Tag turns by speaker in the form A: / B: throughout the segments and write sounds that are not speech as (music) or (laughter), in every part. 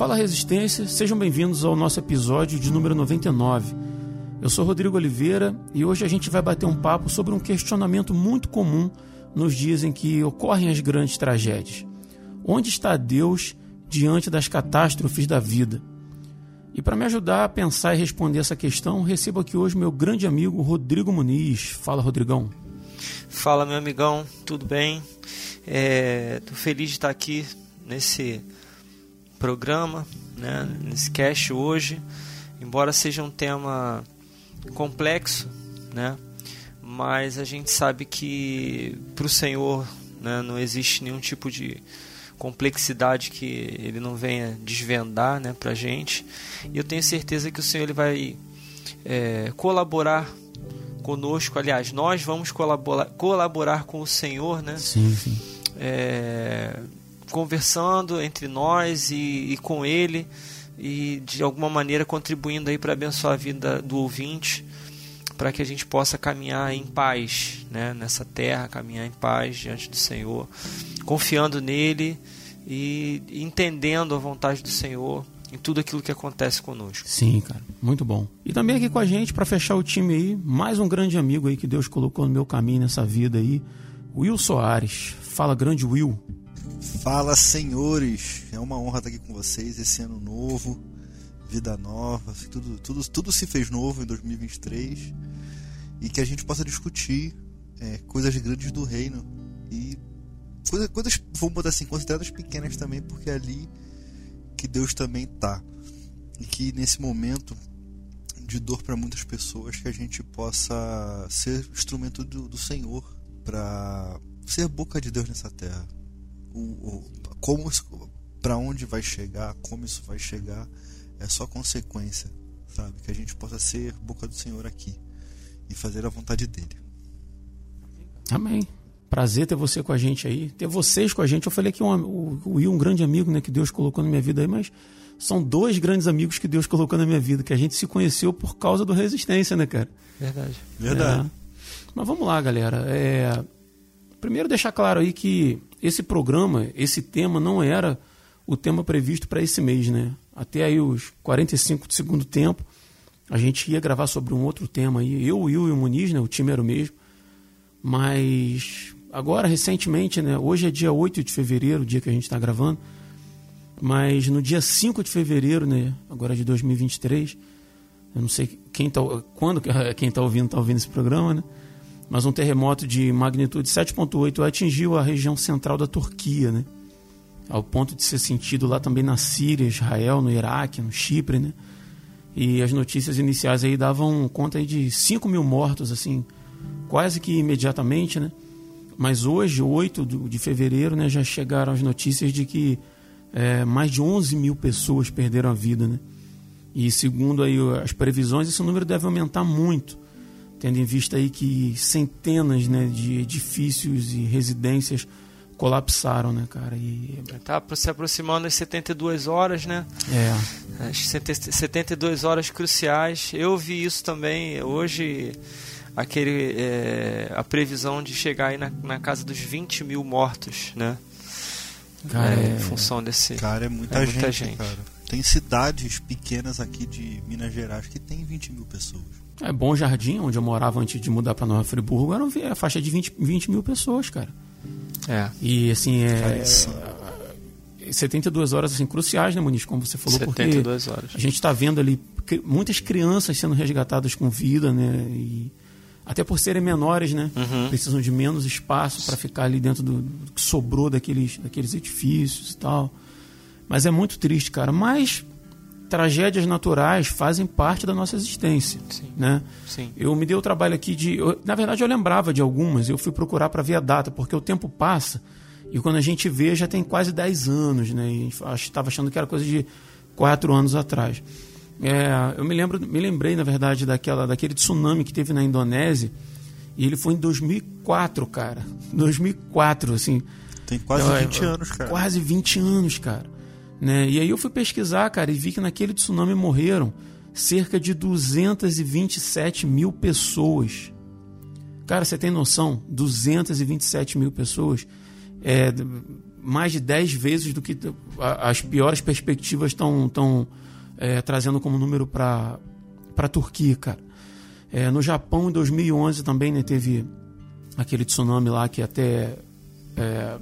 A: Fala Resistência, sejam bem-vindos ao nosso episódio de número 99. Eu sou Rodrigo Oliveira e hoje a gente vai bater um papo sobre um questionamento muito comum nos dias em que ocorrem as grandes tragédias. Onde está Deus diante das catástrofes da vida? E para me ajudar a pensar e responder essa questão, recebo aqui hoje meu grande amigo Rodrigo Muniz. Fala, Rodrigão.
B: Fala, meu amigão, tudo bem? Estou é, feliz de estar aqui nesse programa, né, nesse cast hoje. Embora seja um tema complexo, né, mas a gente sabe que para o Senhor né, não existe nenhum tipo de complexidade que ele não venha desvendar né, para a gente. E eu tenho certeza que o Senhor ele vai é, colaborar conosco. Aliás, nós vamos colaborar, colaborar com o Senhor, né?
A: Sim, sim.
B: É, conversando entre nós e, e, com Ele e de alguma maneira contribuindo aí para abençoar a vida do ouvinte, para que a gente possa caminhar em paz, né? Nessa terra, caminhar em paz diante do Senhor confiando nele e entendendo a vontade do Senhor em tudo aquilo que acontece conosco.
A: Sim, cara, muito bom. E também aqui com a gente para fechar o time aí, mais um grande amigo aí que Deus colocou no meu caminho nessa vida aí, Will Soares. Fala, grande Will.
C: Fala, senhores. É uma honra estar aqui com vocês esse ano novo, vida nova, tudo tudo tudo se fez novo em 2023 e que a gente possa discutir é, coisas grandes do reino e coisas, coisas, vamos botar assim, consideradas pequenas também, porque é ali que Deus também tá. E que nesse momento de dor para muitas pessoas, que a gente possa ser instrumento do, do Senhor para ser boca de Deus nessa terra. O, o como para onde vai chegar, como isso vai chegar, é só consequência, sabe? Que a gente possa ser boca do Senhor aqui e fazer a vontade dele.
A: Amém. Prazer ter você com a gente aí, ter vocês com a gente. Eu falei que um, o, o Will, um grande amigo né, que Deus colocou na minha vida aí, mas são dois grandes amigos que Deus colocou na minha vida, que a gente se conheceu por causa do Resistência, né, cara?
B: Verdade.
C: Verdade. É.
A: Mas vamos lá, galera. É... Primeiro deixar claro aí que esse programa, esse tema não era o tema previsto para esse mês, né? Até aí os 45 do segundo tempo, a gente ia gravar sobre um outro tema aí. Eu, Will e o Muniz, né? O time era o mesmo. Mas agora, recentemente, né? Hoje é dia 8 de fevereiro, o dia que a gente está gravando. Mas no dia 5 de fevereiro, né? Agora de 2023, eu não sei quem tá, quando (laughs) quem está ouvindo está ouvindo esse programa, né? Mas um terremoto de magnitude 7.8 atingiu a região central da Turquia, né? Ao ponto de ser sentido lá também na Síria, Israel, no Iraque, no Chipre, né? E as notícias iniciais aí davam conta aí de 5 mil mortos, assim, quase que imediatamente, né? Mas hoje, 8 de fevereiro, né, já chegaram as notícias de que é, mais de 11 mil pessoas perderam a vida, né? E segundo aí as previsões, esse número deve aumentar muito, tendo em vista aí que centenas né, de edifícios e residências colapsaram, né, cara? E...
B: Tá se aproximando das 72 horas, né?
A: É.
B: As 72 horas cruciais. Eu vi isso também hoje aquele é, a previsão de chegar aí na, na, casa dos 20 mil mortos, né?
A: Cara, é,
B: em função desse.
C: Cara, é muita, é muita gente, gente. Cara. Tem cidades pequenas aqui de Minas Gerais que tem 20 mil pessoas.
A: É Bom Jardim, onde eu morava antes de mudar para Nova Friburgo, era a faixa de 20, 20 mil pessoas, cara.
B: É.
A: E assim, é. 72 horas assim, cruciais, né, Muniz? Como você falou,
B: 72 porque horas.
A: a gente está vendo ali muitas crianças sendo resgatadas com vida, né? E até por serem menores, né?
B: Uhum.
A: Precisam de menos espaço para ficar ali dentro do, do, que sobrou daqueles, daqueles edifícios e tal. Mas é muito triste, cara. Mas tragédias naturais fazem parte da nossa existência,
B: Sim.
A: né?
B: Sim.
A: Eu me dei o trabalho aqui de, eu, na verdade eu lembrava de algumas, eu fui procurar para ver a data, porque o tempo passa e quando a gente vê já tem quase 10 anos, né? E estava achando que era coisa de 4 anos atrás. É, eu me lembro, me lembrei na verdade daquela, daquele tsunami que teve na Indonésia e ele foi em 2004, cara. (laughs) 2004, assim.
C: Tem quase então, 20 é, anos, cara.
A: Quase 20 anos, cara. Né? E aí eu fui pesquisar, cara, e vi que naquele tsunami morreram cerca de 227 mil pessoas. Cara, você tem noção? 227 mil pessoas. é, mais de 10 vezes do que as piores perspectivas estão tão, é, trazendo como número para a Turquia, cara. É, no Japão, em 2011, também né, teve aquele tsunami lá que até é,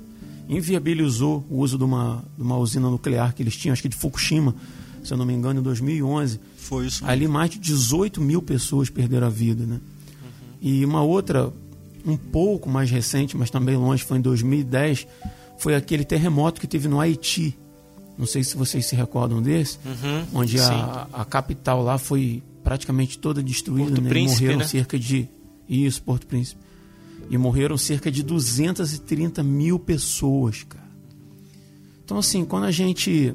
A: inviabilizou o uso de uma, de uma usina nuclear que eles tinham, acho que de Fukushima, se eu não me engano, em 2011.
C: Foi isso.
A: Ali mais de 18 mil pessoas perderam a vida, né? Uhum. E uma outra, um pouco mais recente, mas também longe, foi em 2010, foi aquele terremoto que teve no Haiti. Não sei se vocês se recordam desse,
B: uhum,
A: onde a, a, capital lá foi praticamente toda destruída,
B: Porto
A: né?
B: Príncipe,
A: morreram
B: né?
A: cerca de isso, Porto Príncipe. E morreram cerca de 230 mil pessoas, cara. Então assim, quando a gente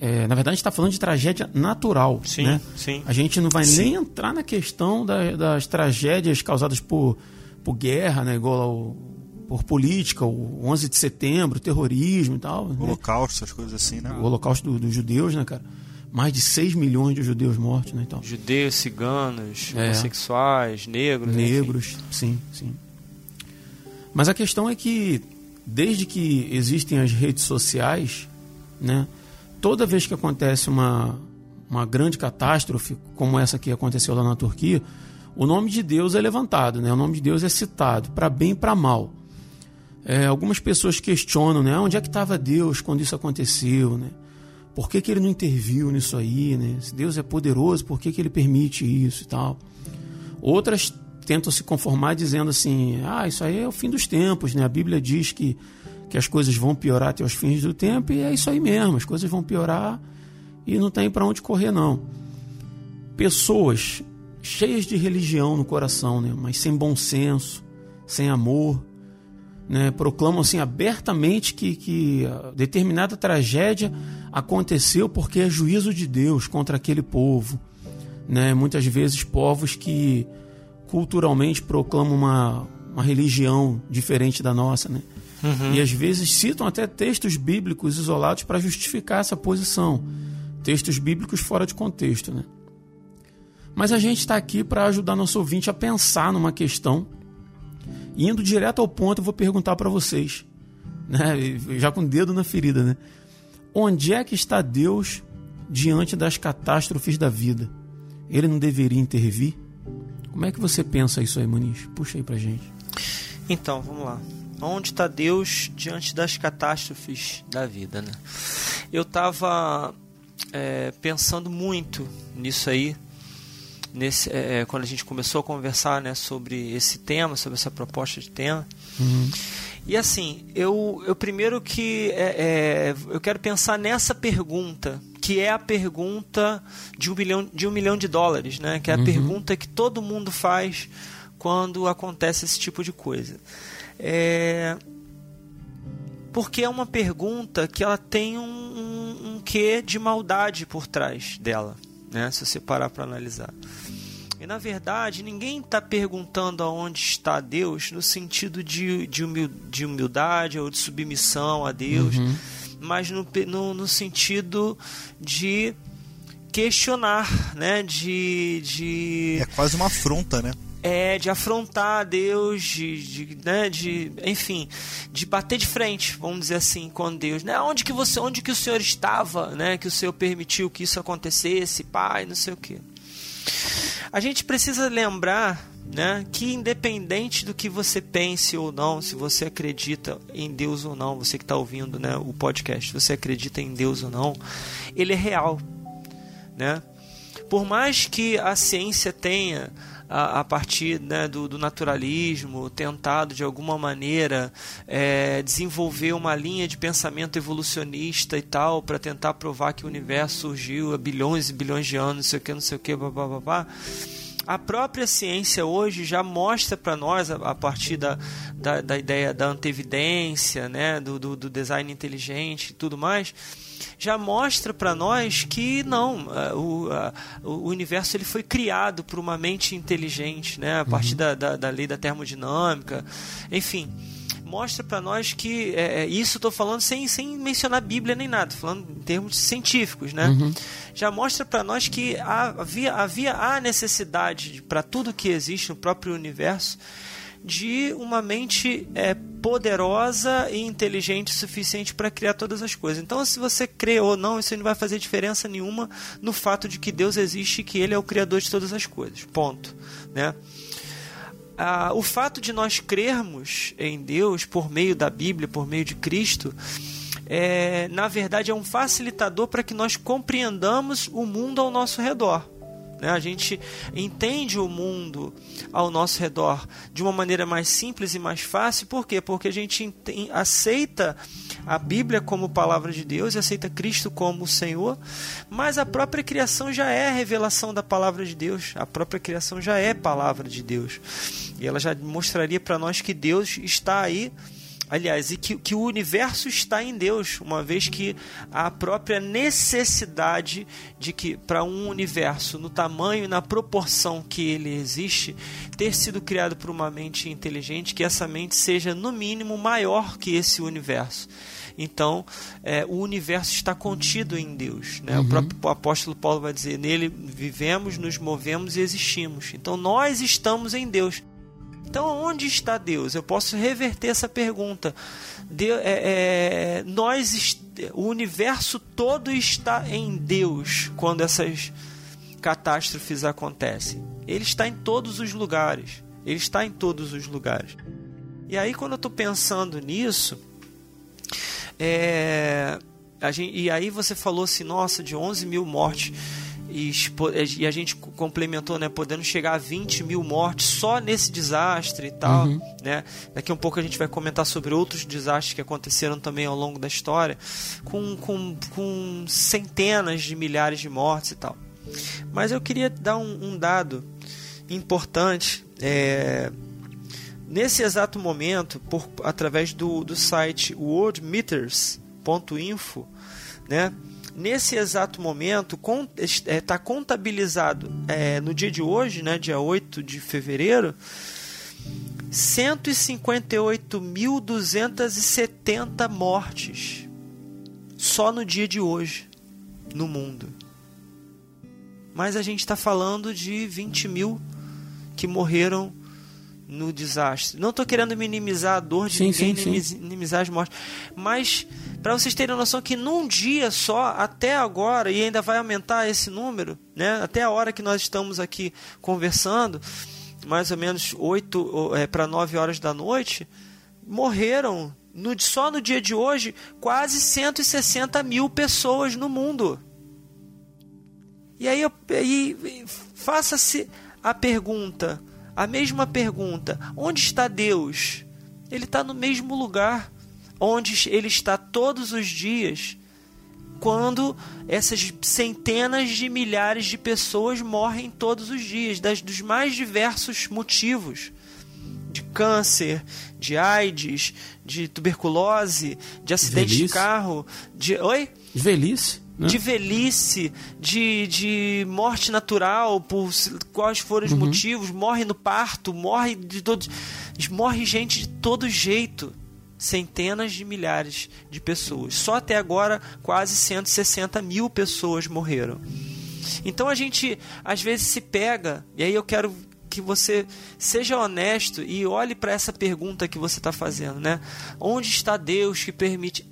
A: é, na verdade, a gente está falando de tragédia natural.
B: Sim,
A: né?
B: sim.
A: A gente não vai
C: Sim.
A: nem entrar na questão da- das tragédias causadas por, por guerra, né? igual ao, por política, o 11 de setembro, terrorismo e tal. né?
C: Holocausto, essas coisas assim, né?
A: O holocausto do- dos judeus, né, cara? Mais de 6 milhões de judeus mortos, né? Então,
B: Judeus, ciganos,
A: É.
B: homossexuais, negros. enfim.
A: negros, sim, sim. Mas a questão é que, desde que existem as redes sociais, né, toda vez que acontece uma, uma grande catástrofe, como essa que aconteceu lá na Turquia, o nome de Deus é levantado, né, o nome de Deus é citado, para bem e para mal. É, algumas pessoas questionam, né, onde é que estava Deus quando isso aconteceu, né? Por que, que ele não interviu nisso aí, né? Se Deus é poderoso, por que, que ele permite isso e tal? Outras tentam se conformar dizendo assim: ah, isso aí é o fim dos tempos, né? A Bíblia diz que, que as coisas vão piorar até os fins do tempo e é isso aí mesmo, as coisas vão piorar e não tem para onde correr, não. Pessoas cheias de religião no coração, né? Mas sem bom senso, sem amor, né? Proclamam assim abertamente que, que determinada tragédia aconteceu porque é juízo de Deus contra aquele povo né? Muitas vezes povos que culturalmente proclamam uma, uma religião diferente da nossa, né?
B: Uhum.
A: E às vezes citam até textos bíblicos isolados para justificar essa posição, textos bíblicos fora de contexto, né? Mas a gente está aqui para ajudar nosso ouvinte a pensar numa questão. E indo direto ao ponto, eu vou perguntar para vocês, né? Já com o dedo na ferida, né? Onde é que está Deus diante das catástrofes da vida? Ele não deveria intervir? Como é que você pensa isso aí, Muniz? Puxa aí pra gente.
B: Então, vamos lá. Onde está Deus diante das catástrofes da vida, né? Eu estava pensando muito nisso aí, nesse, é, quando a gente começou a conversar né, sobre esse tema, sobre essa proposta de tema. E assim, eu, eu primeiro que é, é, eu quero pensar nessa pergunta, que é a pergunta de um, bilhão, de um milhão de dólares, né? Que é a
A: Uhum.
B: pergunta que todo mundo faz quando acontece esse tipo de coisa. É, porque é uma pergunta que ela tem um, um, um quê de maldade por trás dela, né? Se você parar para analisar. E na verdade, ninguém está perguntando aonde está Deus no sentido de, de humildade ou de submissão a Deus,
A: Uhum.
B: Mas no, no, no sentido de questionar, né? De, de
C: É quase uma afronta, né?
B: é de afrontar Deus, de, de, né, de, enfim, de bater de frente, vamos dizer assim, com Deus, né? Onde que você, onde que o Senhor estava, né? Que o Senhor permitiu que isso acontecesse, pai, não sei o quê. A gente precisa lembrar, né, que independente do que você pense ou não, se você acredita em Deus ou não, você que está ouvindo, né, o podcast, você acredita em Deus ou não, ele é real, né? Por mais que a ciência tenha a, a partir né, do, do naturalismo, tentado de alguma maneira é, desenvolver uma linha de pensamento evolucionista e tal, para tentar provar que o universo surgiu há bilhões e bilhões de anos, não sei o que, não sei o que, babá, babá. A própria ciência hoje já mostra para nós, a, a partir da, da, da ideia da antevidência, né, do, do, do design inteligente e tudo mais, já mostra para nós que não, o, o universo ele foi criado por uma mente inteligente, né, a partir da, da, da lei da termodinâmica, enfim mostra para nós que é, isso estou falando sem, sem mencionar Bíblia nem nada, falando em termos científicos, né? Já mostra para nós que havia, havia a necessidade para tudo que existe no próprio universo de uma mente é, poderosa e inteligente o suficiente para criar todas as coisas. Então, se você crê ou não, isso não vai fazer diferença nenhuma no fato de que Deus existe e que Ele é o criador de todas as coisas. Ponto. Né? Ah, o fato de nós crermos em Deus por meio da Bíblia, por meio de Cristo, é, na verdade é um facilitador para que nós compreendamos o mundo ao nosso redor. Né? A gente entende o mundo ao nosso redor de uma maneira mais simples e mais fácil. Por quê? Porque a gente aceita a Bíblia como palavra de Deus e aceita Cristo como Senhor, mas a própria criação já é a revelação da palavra de Deus. A própria criação já é palavra de Deus. E ela já mostraria para nós que Deus está aí aliás, e que, que o universo está em Deus, uma vez que a própria necessidade de que para um universo no tamanho e na proporção que ele existe, ter sido criado por uma mente inteligente, que essa mente seja no mínimo maior que esse universo. Então, é, o universo está contido em Deus. Né? Uhum. O próprio apóstolo Paulo vai dizer: nele vivemos, nos movemos e existimos. Então, nós estamos em Deus. Então, onde está Deus? Eu posso reverter essa pergunta. Deus, é, é, nós, o universo todo está em Deus quando essas catástrofes acontecem. Ele está em todos os lugares. Ele está em todos os lugares. E aí, quando eu estou pensando nisso, é, a gente, e aí você falou assim, nossa, de 11 mil mortes e, e, a gente complementou, né, podendo chegar a 20 mil mortes só nesse desastre e tal, uhum. né? Daqui a um pouco a gente vai comentar sobre outros desastres que aconteceram também ao longo da história, com, com, com centenas de milhares de mortes e tal. Mas eu queria dar um, um dado importante. É, nesse exato momento, por, através do, do site worldmeters.info, né? nesse exato momento está é, contabilizado é, no dia de hoje, né, dia 8 de fevereiro, 158.270 mortes só no dia de hoje no mundo. Mas a gente está falando de 20 mil que morreram no desastre. Não estou querendo minimizar a dor de sim, ninguém, sim, minimizar as mortes, mas para vocês terem noção que num dia só, até agora, e ainda vai aumentar esse número, né? até a hora que nós estamos aqui conversando, mais ou menos 8 é, para 9 horas da noite, morreram no, só no dia de hoje quase 160 mil pessoas no mundo. E aí, aí faça-se a pergunta a mesma pergunta: onde está Deus? Ele está no mesmo lugar onde ele está todos os dias, quando essas centenas de milhares de pessoas morrem todos os dias, das, dos mais diversos motivos de câncer, de AIDS, de tuberculose, de acidente de, de carro, de oi,
A: de velhice
B: né? de velhice, de, de morte natural, por quais foram os uhum. motivos, morre no parto, morre de todos. Morre gente de todo jeito. Centenas de milhares de pessoas. Só até agora, quase 160 mil pessoas morreram. Então a gente às vezes se pega, e aí eu quero que você seja honesto e olhe para essa pergunta que você está fazendo, né? Onde está Deus que permite?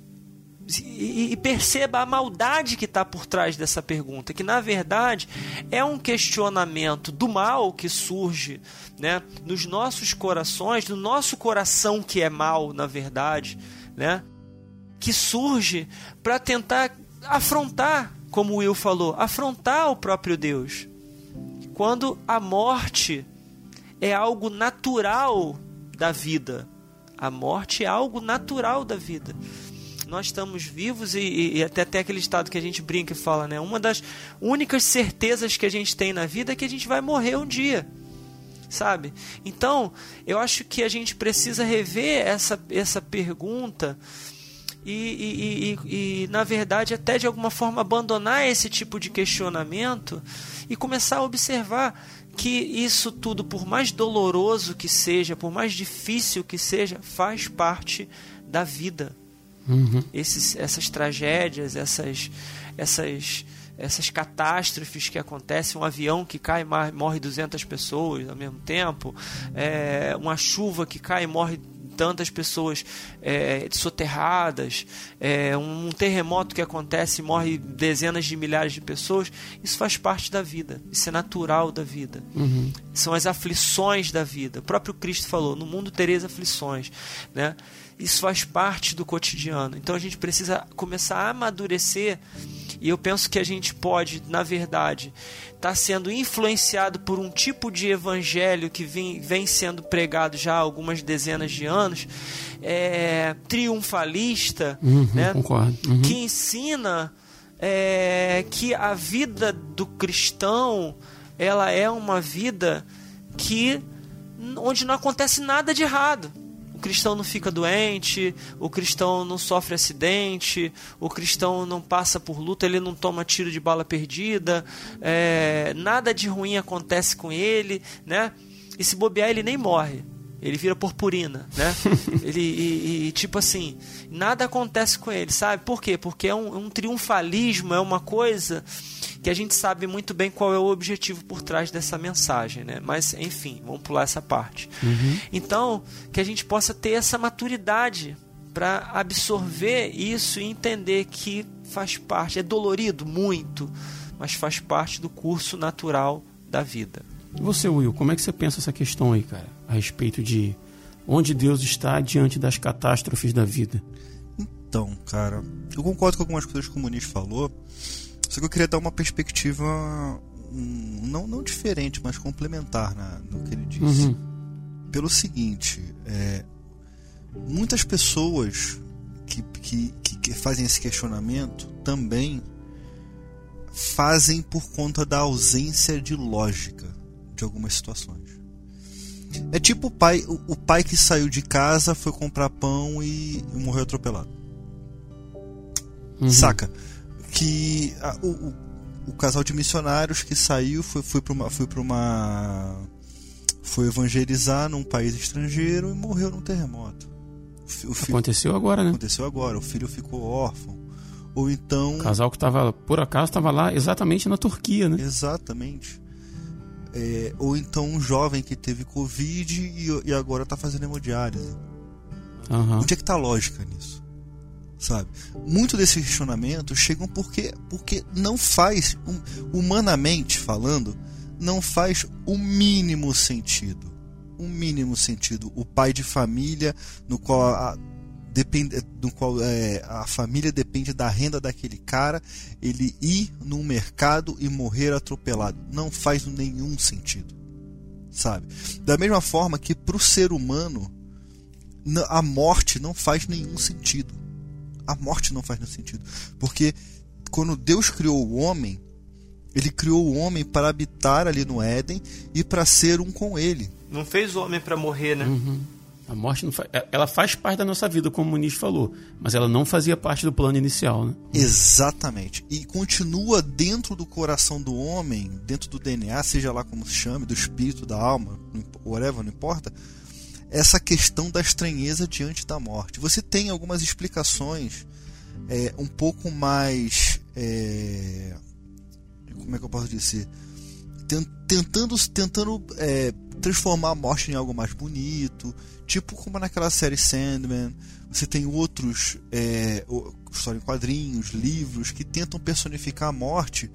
B: E, perceba a maldade que está por trás dessa pergunta, que na verdade é um questionamento do mal que surge né, nos nossos corações, no nosso coração que é mal, na verdade, né, que surge para tentar afrontar, como o Will falou, afrontar o próprio Deus. Quando a morte é algo natural da vida. A morte é algo natural da vida nós estamos vivos e, e, até, até aquele estado que a gente brinca e fala, né? Uma das únicas certezas que a gente tem na vida é que a gente vai morrer um dia. Sabe? Então, eu acho que a gente precisa rever essa, essa pergunta e, e, e, e, na verdade, até de alguma forma abandonar esse tipo de questionamento e começar a observar que isso tudo, por mais doloroso que seja, por mais difícil que seja, faz parte da vida. Uhum. Esses, essas tragédias, essas, essas, essas catástrofes que acontecem, um avião que cai e morre 200 pessoas ao mesmo tempo, é, uma chuva que cai e morre tantas pessoas é, soterradas, é, um terremoto que acontece e morre dezenas de milhares de pessoas, isso faz parte da vida, isso é natural da vida. Uhum. São as aflições da vida. O próprio Cristo falou: no mundo tereis aflições. Né? Isso faz parte do cotidiano. Então a gente precisa começar a amadurecer e eu penso que a gente pode, na verdade, estar tá sendo influenciado por um tipo de evangelho que vem, vem sendo pregado já há algumas dezenas de anos, é, triunfalista,
A: uhum, né, uhum.
B: que ensina é, que a vida do cristão ela é uma vida que onde não acontece nada de errado cristão não fica doente, o cristão não sofre acidente, o cristão não passa por luta, ele não toma tiro de bala perdida, é, nada de ruim acontece com ele, né? E se bobear, ele nem morre. Ele vira purpurina, né? (laughs) ele, e, e, tipo assim, nada acontece com ele, sabe? Por quê? Porque é um, um triunfalismo, é uma coisa que a gente sabe muito bem qual é o objetivo por trás dessa mensagem, né? Mas, enfim, vamos pular essa parte. Uhum. Então, que a gente possa ter essa maturidade para absorver isso e entender que faz parte, é dolorido muito, mas faz parte do curso natural da vida.
A: E você, Will, como é que você pensa essa questão aí, cara, a respeito de onde Deus está diante das catástrofes da vida?
C: Então, cara, eu concordo com algumas coisas que o Muniz falou, só que eu queria dar uma perspectiva um, não, não diferente, mas complementar na, no que ele disse. Uhum. Pelo seguinte, é, muitas pessoas que, que, que fazem esse questionamento também fazem por conta da ausência de lógica de algumas situações. É tipo o pai, o, pai que saiu de casa, foi comprar pão e, e morreu atropelado. Uhum. Saca? Que a, o, o, casal de missionários que saiu foi, foi para uma foi para uma foi evangelizar num país estrangeiro e morreu num terremoto.
A: O filho, aconteceu agora, né?
C: Aconteceu agora. O filho ficou órfão. Ou então. O
A: casal que estava, por acaso, estava lá exatamente na Turquia, né?
C: Exatamente. É, ou então um jovem que teve Covid e, e agora está fazendo hemodiálise. Uhum. Onde é que está a lógica nisso? Sabe? Muito desses questionamentos chegam porque porque não faz humanamente falando, não faz o mínimo sentido. O mínimo sentido. O pai de família no qual a, depende, no qual é, a família depende da renda daquele cara, ele ir no mercado e morrer atropelado. Não faz nenhum sentido. Sabe? Da mesma forma que para o ser humano a morte não faz nenhum sentido a morte não faz nenhum sentido. Porque quando Deus criou o homem, ele criou o homem para habitar ali no Éden e para ser um com ele.
B: Não fez o homem para morrer, né?
A: Uhum. A morte não faz, é, ela faz parte da nossa vida, como o Muniz falou, mas ela não fazia parte do plano inicial, né?
C: Exatamente. E continua dentro do coração do homem, dentro do DNA, seja lá como se chame, do espírito, da alma, whatever, não importa essa questão da estranheza diante da morte. Você tem algumas explicações é, um pouco mais. É, como é que eu posso dizer? Tentando, tentando é, transformar a morte em algo mais bonito, tipo como naquela série Sandman. Você tem outros é, história em quadrinhos, livros que tentam personificar a morte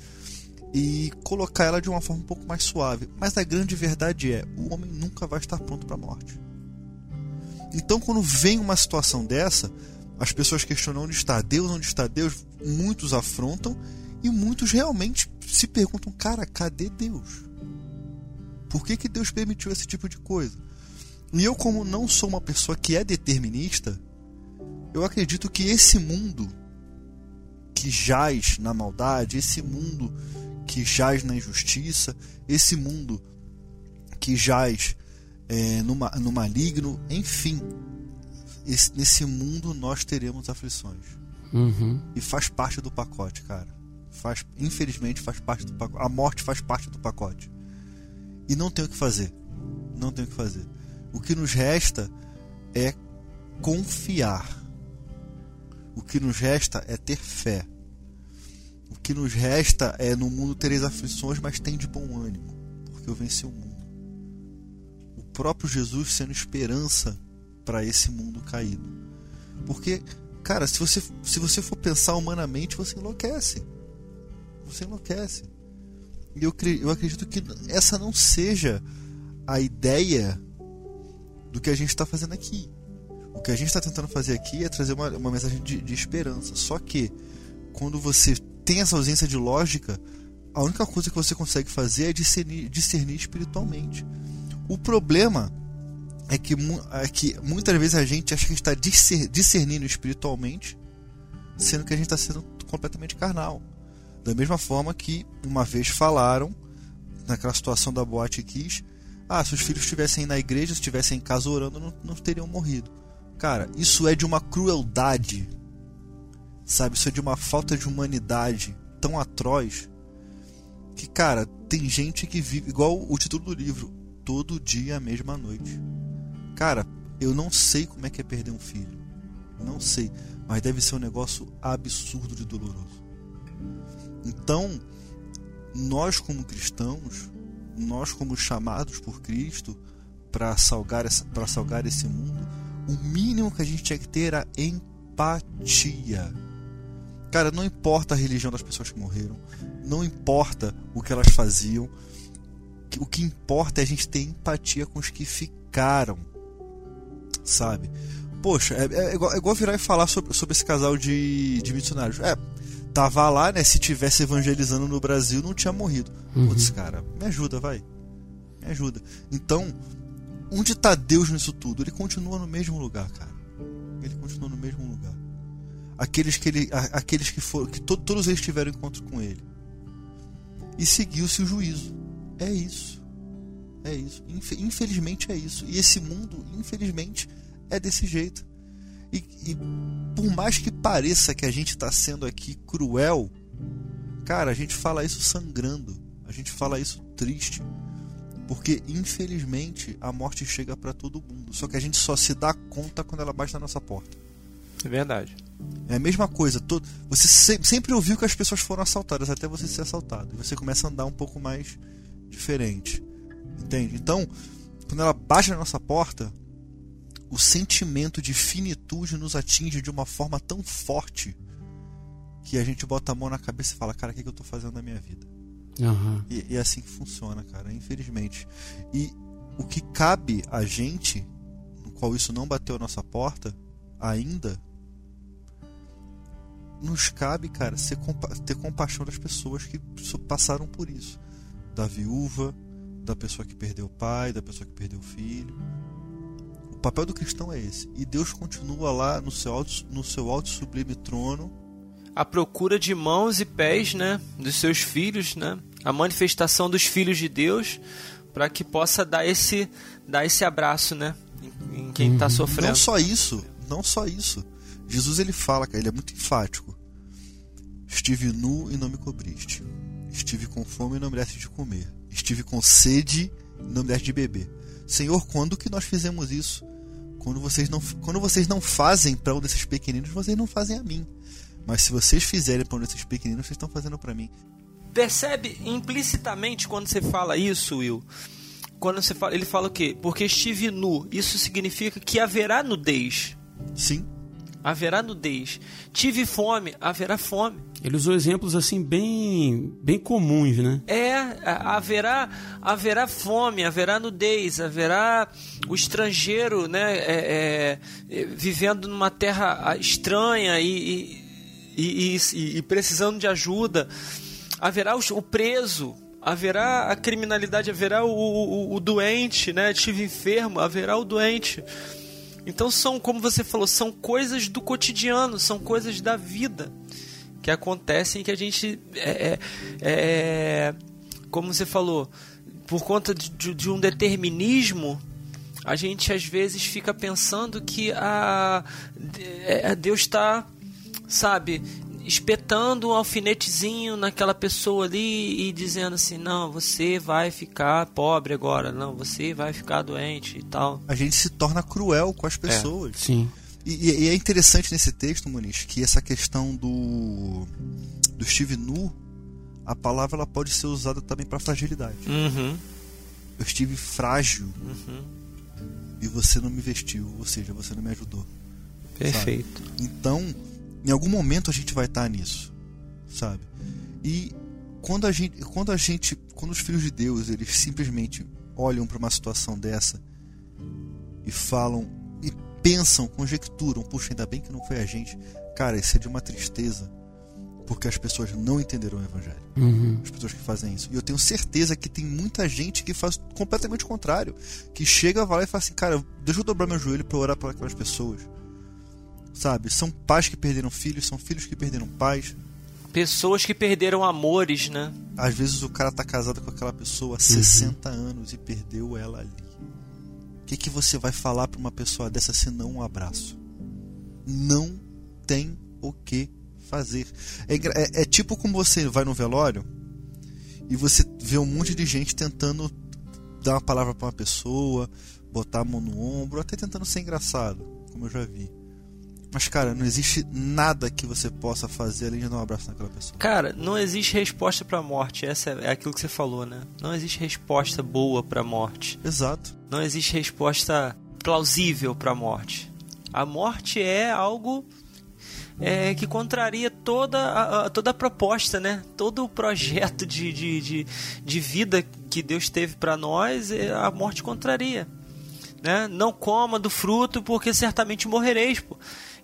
C: e colocar ela de uma forma um pouco mais suave. Mas a grande verdade é: o homem nunca vai estar pronto para a morte. Então, quando vem uma situação dessa, as pessoas questionam onde está Deus, onde está Deus, muitos afrontam e muitos realmente se perguntam: cara, cadê Deus? Por que, que Deus permitiu esse tipo de coisa? E eu, como não sou uma pessoa que é determinista, eu acredito que esse mundo que jaz na maldade, esse mundo que jaz na injustiça, esse mundo que jaz é, no, no maligno, enfim. Esse, nesse mundo nós teremos aflições.
A: Uhum.
C: E faz parte do pacote, cara. Faz, infelizmente faz parte do pacote. A morte faz parte do pacote. E não tem o que fazer. Não tem o que fazer. O que nos resta é confiar. O que nos resta é ter fé. O que nos resta é no mundo tereis aflições, mas tem de bom ânimo, porque eu venci o mundo próprio Jesus sendo esperança para esse mundo caído. Porque, cara, se você, se você for pensar humanamente, você enlouquece. Você enlouquece. E eu, eu acredito que essa não seja a ideia do que a gente está fazendo aqui. O que a gente está tentando fazer aqui é trazer uma, uma mensagem de, de esperança. Só que, quando você tem essa ausência de lógica, a única coisa que você consegue fazer é discernir, discernir espiritualmente. O problema é que, é que muitas vezes a gente acha que está discernindo espiritualmente, sendo que a gente está sendo completamente carnal. Da mesma forma que uma vez falaram, naquela situação da boate Kiss, ah, se os filhos estivessem na igreja, se estivessem em casa orando, não, não teriam morrido. Cara, isso é de uma crueldade, sabe? Isso é de uma falta de humanidade tão atroz que, cara, tem gente que vive, igual o título do livro, todo dia a mesma noite. Cara, eu não sei como é que é perder um filho. Não sei. Mas deve ser um negócio absurdo de doloroso. Então, nós como cristãos, nós como chamados por Cristo para salgar, essa, salgar esse mundo, o mínimo que a gente tinha que ter era empatia. Cara, não importa a religião das pessoas que morreram, não importa o que elas faziam, o que importa é a gente ter empatia com os que ficaram, sabe? Poxa, é, é, igual, é igual, virar e falar sobre, sobre esse casal de, de missionários. É, tava lá, né? Se tivesse evangelizando no Brasil, não tinha morrido. Uhum. Putz, cara, me ajuda, vai. Me ajuda. Então, onde está Deus nisso tudo? Ele continua no mesmo lugar, cara. Ele continua no mesmo lugar. Aqueles que ele, aqueles que foram, que to, todos eles tiveram encontro com ele. E seguiu-se o juízo. É isso. É isso. Infelizmente é isso. E esse mundo, infelizmente, é desse jeito. E, e por mais que pareça que a gente está sendo aqui cruel, cara, a gente fala isso sangrando, a gente fala isso triste, porque infelizmente a morte chega para todo mundo. Só que a gente só se dá conta quando ela bate na nossa porta.
B: É verdade.
C: É a mesma coisa. Todo, você sempre ouviu que as pessoas foram assaltadas até você ser assaltado. E você começa a andar um pouco mais diferente. Entende? Então, quando ela bate na nossa porta, o sentimento de finitude nos atinge de uma forma tão forte que a gente bota a mão na cabeça e fala, cara, o que, eu estou fazendo na minha vida?
A: Uhum.
C: E, e é assim que funciona, cara, infelizmente. E o que cabe a gente, no qual isso não bateu a nossa porta ainda, nos cabe, cara, ser, ter compaixão das pessoas que passaram por isso. Da viúva, da pessoa que perdeu o pai, da pessoa que perdeu o filho o papel do cristão é esse. E Deus continua lá no seu alto, no seu alto sublime trono.
B: A procura de mãos e pés, né, dos seus filhos, né? A manifestação dos filhos de Deus para que possa dar esse dar esse abraço, né, em, em quem está uhum. sofrendo.
C: Não só isso, não só isso. Jesus ele fala, ele é muito enfático. Estive nu e não me cobriste. Estive com fome e não me deste de comer. Estive com sede e não me deste de beber. Senhor, quando que nós fizemos isso? Quando vocês não, quando vocês não fazem para um desses pequeninos, vocês não fazem a mim. Mas se vocês fizerem para um desses pequeninos, vocês estão fazendo para mim.
B: Percebe implicitamente quando você fala isso, Will? Quando você fala, ele fala o quê? Porque estive nu. Isso significa que haverá nudez.
C: Sim
B: haverá nudez. Tive fome, haverá fome.
A: Ele usou exemplos assim bem bem comuns, né?
B: É, haverá haverá fome, haverá nudez, haverá o estrangeiro, né, é, é, vivendo numa terra estranha e, e, e, e precisando de ajuda. Haverá o, o preso, haverá a criminalidade, haverá o, o, o, doente, né? Estive enfermo, haverá o doente. Então são, como você falou, são coisas do cotidiano, são coisas da vida que acontecem que a gente é, é, é como você falou, por conta de, de, um determinismo, a gente às vezes fica pensando que a, a Deus está, sabe, espetando um alfinetezinho naquela pessoa ali e dizendo assim: não, você vai ficar pobre agora, não, você vai ficar doente e tal.
C: A gente se torna cruel com as é. pessoas.
A: É, sim.
C: E, e, é interessante nesse texto, Muniz, que essa questão do, do Steve nu, a palavra ela pode ser usada também para fragilidade.
B: Uhum.
C: Eu estive frágil.
B: Uhum.
C: e você não me vestiu, ou seja, você não me ajudou.
B: Perfeito.
C: Sabe? Então, em algum momento a gente vai estar nisso, sabe? E quando a gente, quando a gente, quando os filhos de Deus, eles simplesmente olham para uma situação dessa e falam e pensam, conjecturam, puxa, ainda bem que não foi a gente. Cara, isso é de uma tristeza, porque as pessoas não entenderam o evangelho.
A: Uhum.
C: As pessoas que fazem isso. E eu tenho certeza que tem muita gente que faz completamente o contrário, que chega, vai lá e fala assim, cara, deixa eu dobrar meu joelho para orar por aquelas pessoas. Sabe? São pais que perderam filhos, são filhos que perderam pais,
B: Pessoas que perderam amores, né?
C: Às vezes o cara tá casado com aquela pessoa há 60 anos e perdeu ela ali. O que, que você vai falar para uma pessoa dessa se não um abraço? Não tem o que fazer. É, é, é tipo como você vai no velório e você vê um monte de gente tentando dar uma palavra para uma pessoa, botar a mão no ombro, até tentando ser engraçado, como eu já vi. Mas, cara, não existe nada que você possa fazer além de dar um abraço naquela pessoa.
B: Cara, não existe resposta pra morte. Essa é aquilo que você falou, né? Não existe resposta boa pra morte.
C: Exato.
B: Não existe resposta plausível pra morte. A morte é algo é, que contraria toda a, toda a proposta, né? Todo o projeto de, de, de, de vida que Deus teve para nós, é, a morte contraria. Né? Não coma do fruto, porque certamente morrereis. Pô.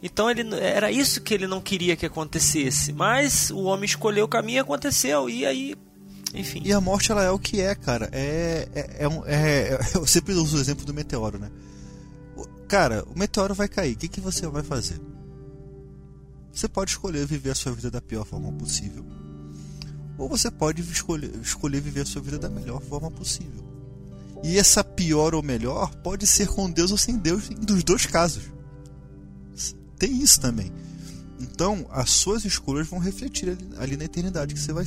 B: Então ele era isso que ele não queria que acontecesse, mas o homem escolheu o caminho e aconteceu. E aí, enfim.
C: E a morte ela é o que é, cara. É, é, é, um, é, é (laughs) eu sempre uso o exemplo do meteoro, né? Cara, o meteoro vai cair. O que, que você vai fazer? Você pode escolher viver a sua vida da pior forma possível, ou você pode escolher, escolher viver a sua vida da melhor forma possível. E essa pior ou melhor pode ser com Deus ou sem Deus, dos dois casos tem isso também. Então, as suas escolhas vão refletir ali, ali na eternidade que você vai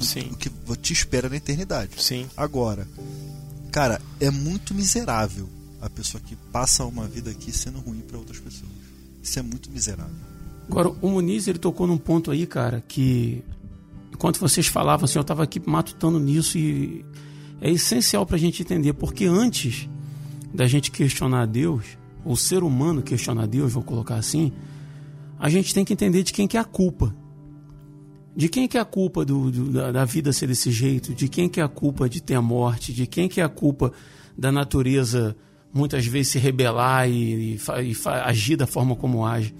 B: Sim.
C: o que te espera na eternidade.
B: Sim.
C: Agora, cara, é muito miserável a pessoa que passa uma vida aqui sendo ruim para outras pessoas. Isso é muito miserável.
A: Agora, o Muniz, ele tocou num ponto aí, cara, que enquanto vocês falavam, assim, eu estava aqui matutando nisso e é essencial para a gente entender, porque antes da gente questionar Deus, o ser humano questionar Deus, vou colocar assim, a gente tem que entender de quem que é a culpa. De quem que é a culpa do, do, da, da, vida ser desse jeito? De quem que é a culpa de ter a morte? De quem que é a culpa da natureza muitas vezes se rebelar e, e, e agir da forma como age?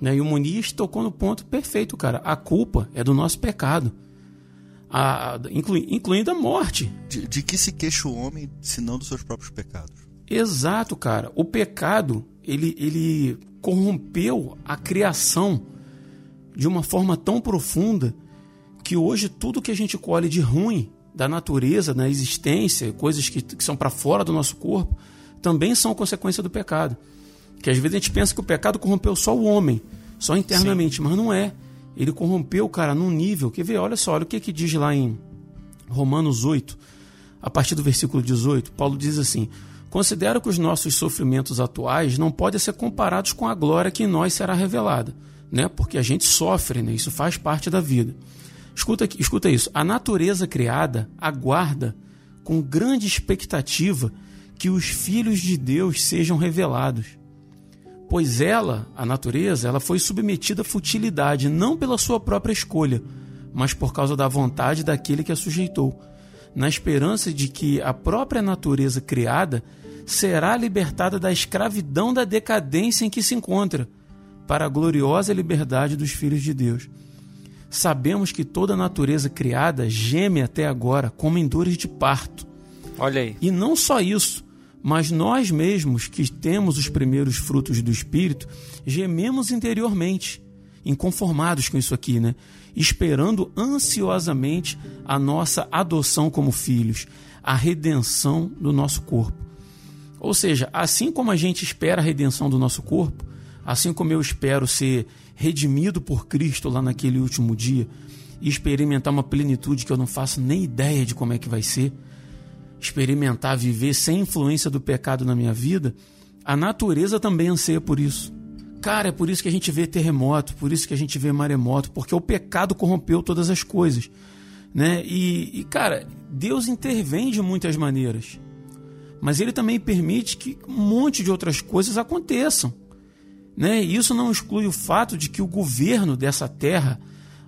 A: Né? E o Muniz tocou no ponto perfeito, cara. A culpa é do nosso pecado. A, inclu, incluindo a morte.
C: De, de que se queixa o homem, se não dos seus próprios pecados?
A: Exato, cara. O pecado, ele, ele corrompeu a criação de uma forma tão profunda que hoje tudo que a gente colhe de ruim da natureza, da existência, coisas que, que são para fora do nosso corpo, também são consequência do pecado. Que às vezes a gente pensa que o pecado corrompeu só o homem, só internamente, Sim. mas não é. Ele corrompeu, cara, num nível. Quer ver? Olha só, olha o que, que diz lá em Romanos 8, a partir do versículo 18. Paulo diz assim: Considero que os nossos sofrimentos atuais não podem ser comparados com a glória que em nós será revelada, né? Porque a gente sofre, né? Isso faz parte da vida. Escuta, escuta isso. A natureza criada aguarda com grande expectativa que os filhos de Deus sejam revelados. Pois ela, a natureza, ela foi submetida à futilidade não pela sua própria escolha, mas por causa da vontade daquele que a sujeitou, na esperança de que a própria natureza criada será libertada da escravidão da decadência em que se encontra, para a gloriosa liberdade dos filhos de Deus. Sabemos que toda a natureza criada geme até agora como em dores de parto.
B: Olha aí.
A: E não só isso, mas nós mesmos que temos os primeiros frutos do Espírito, gememos interiormente, inconformados com isso aqui, né? Esperando ansiosamente a nossa adoção como filhos, a redenção do nosso corpo. Ou seja, assim como a gente espera a redenção do nosso corpo, assim como eu espero ser redimido por Cristo lá naquele último dia e experimentar uma plenitude que eu não faço nem ideia de como é que vai ser, experimentar viver sem influência do pecado na minha vida, a natureza também anseia por isso. Cara, é por isso que a gente vê terremoto, por isso que a gente vê maremoto, porque o pecado corrompeu todas as coisas. Né? E, e cara, Deus intervém de muitas maneiras. Mas ele também permite que um monte de outras coisas aconteçam. Né? E isso não exclui o fato de que o governo dessa terra,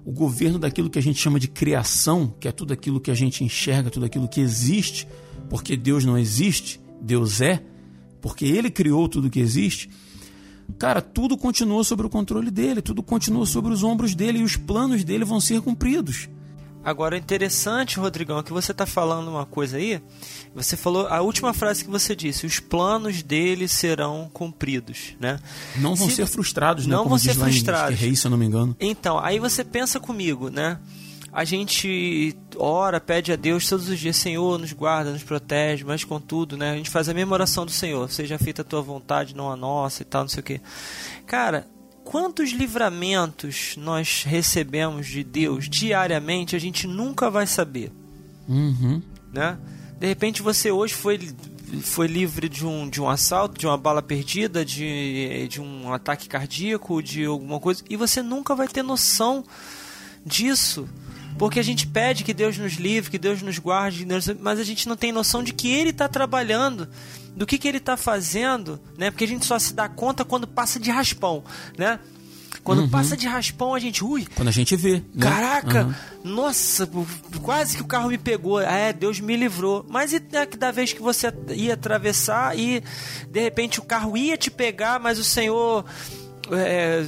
A: o governo daquilo que a gente chama de criação, que é tudo aquilo que a gente enxerga, tudo aquilo que existe, porque Deus não existe, Deus é, porque Ele criou tudo que existe. Cara, tudo continua sobre o controle dele, tudo continua sobre os ombros dele e os planos dele vão ser cumpridos.
B: Agora, interessante, Rodrigão, é que você está falando uma coisa aí. Você falou a última frase que você disse: os planos dele serão cumpridos, né?
A: Não vão
B: Se-
A: ser frustrados, né?
B: Não
A: Como
B: vão ser
A: em
B: frustrados.
A: Rei, se eu não me engano.
B: Então, aí você pensa comigo, né? A gente ora, pede a Deus todos os dias, Senhor, nos guarda, nos protege, mas contudo, né? A gente faz a mesma oração do Senhor, seja feita a tua vontade, não a nossa e tal, não sei o quê. Cara, quantos livramentos nós recebemos de Deus diariamente, a gente nunca vai saber
A: Uhum.
B: né? De repente você hoje foi foi livre de um, de um assalto, de uma bala perdida, de, de um ataque cardíaco, de alguma coisa, e você nunca vai ter noção disso. Porque a gente pede que Deus nos livre, que Deus nos guarde, mas a gente não tem noção de que Ele está trabalhando, do que, que Ele está fazendo, né? Porque a gente só se dá conta quando passa de raspão, né? Quando passa de raspão, a gente, ui,
A: Quando a gente vê. né?
B: Caraca,
A: Uhum.
B: nossa, quase que o carro me pegou. Ah, É, Deus me livrou. Mas e é que da vez que você ia atravessar e de repente o carro ia te pegar, mas o Senhor é,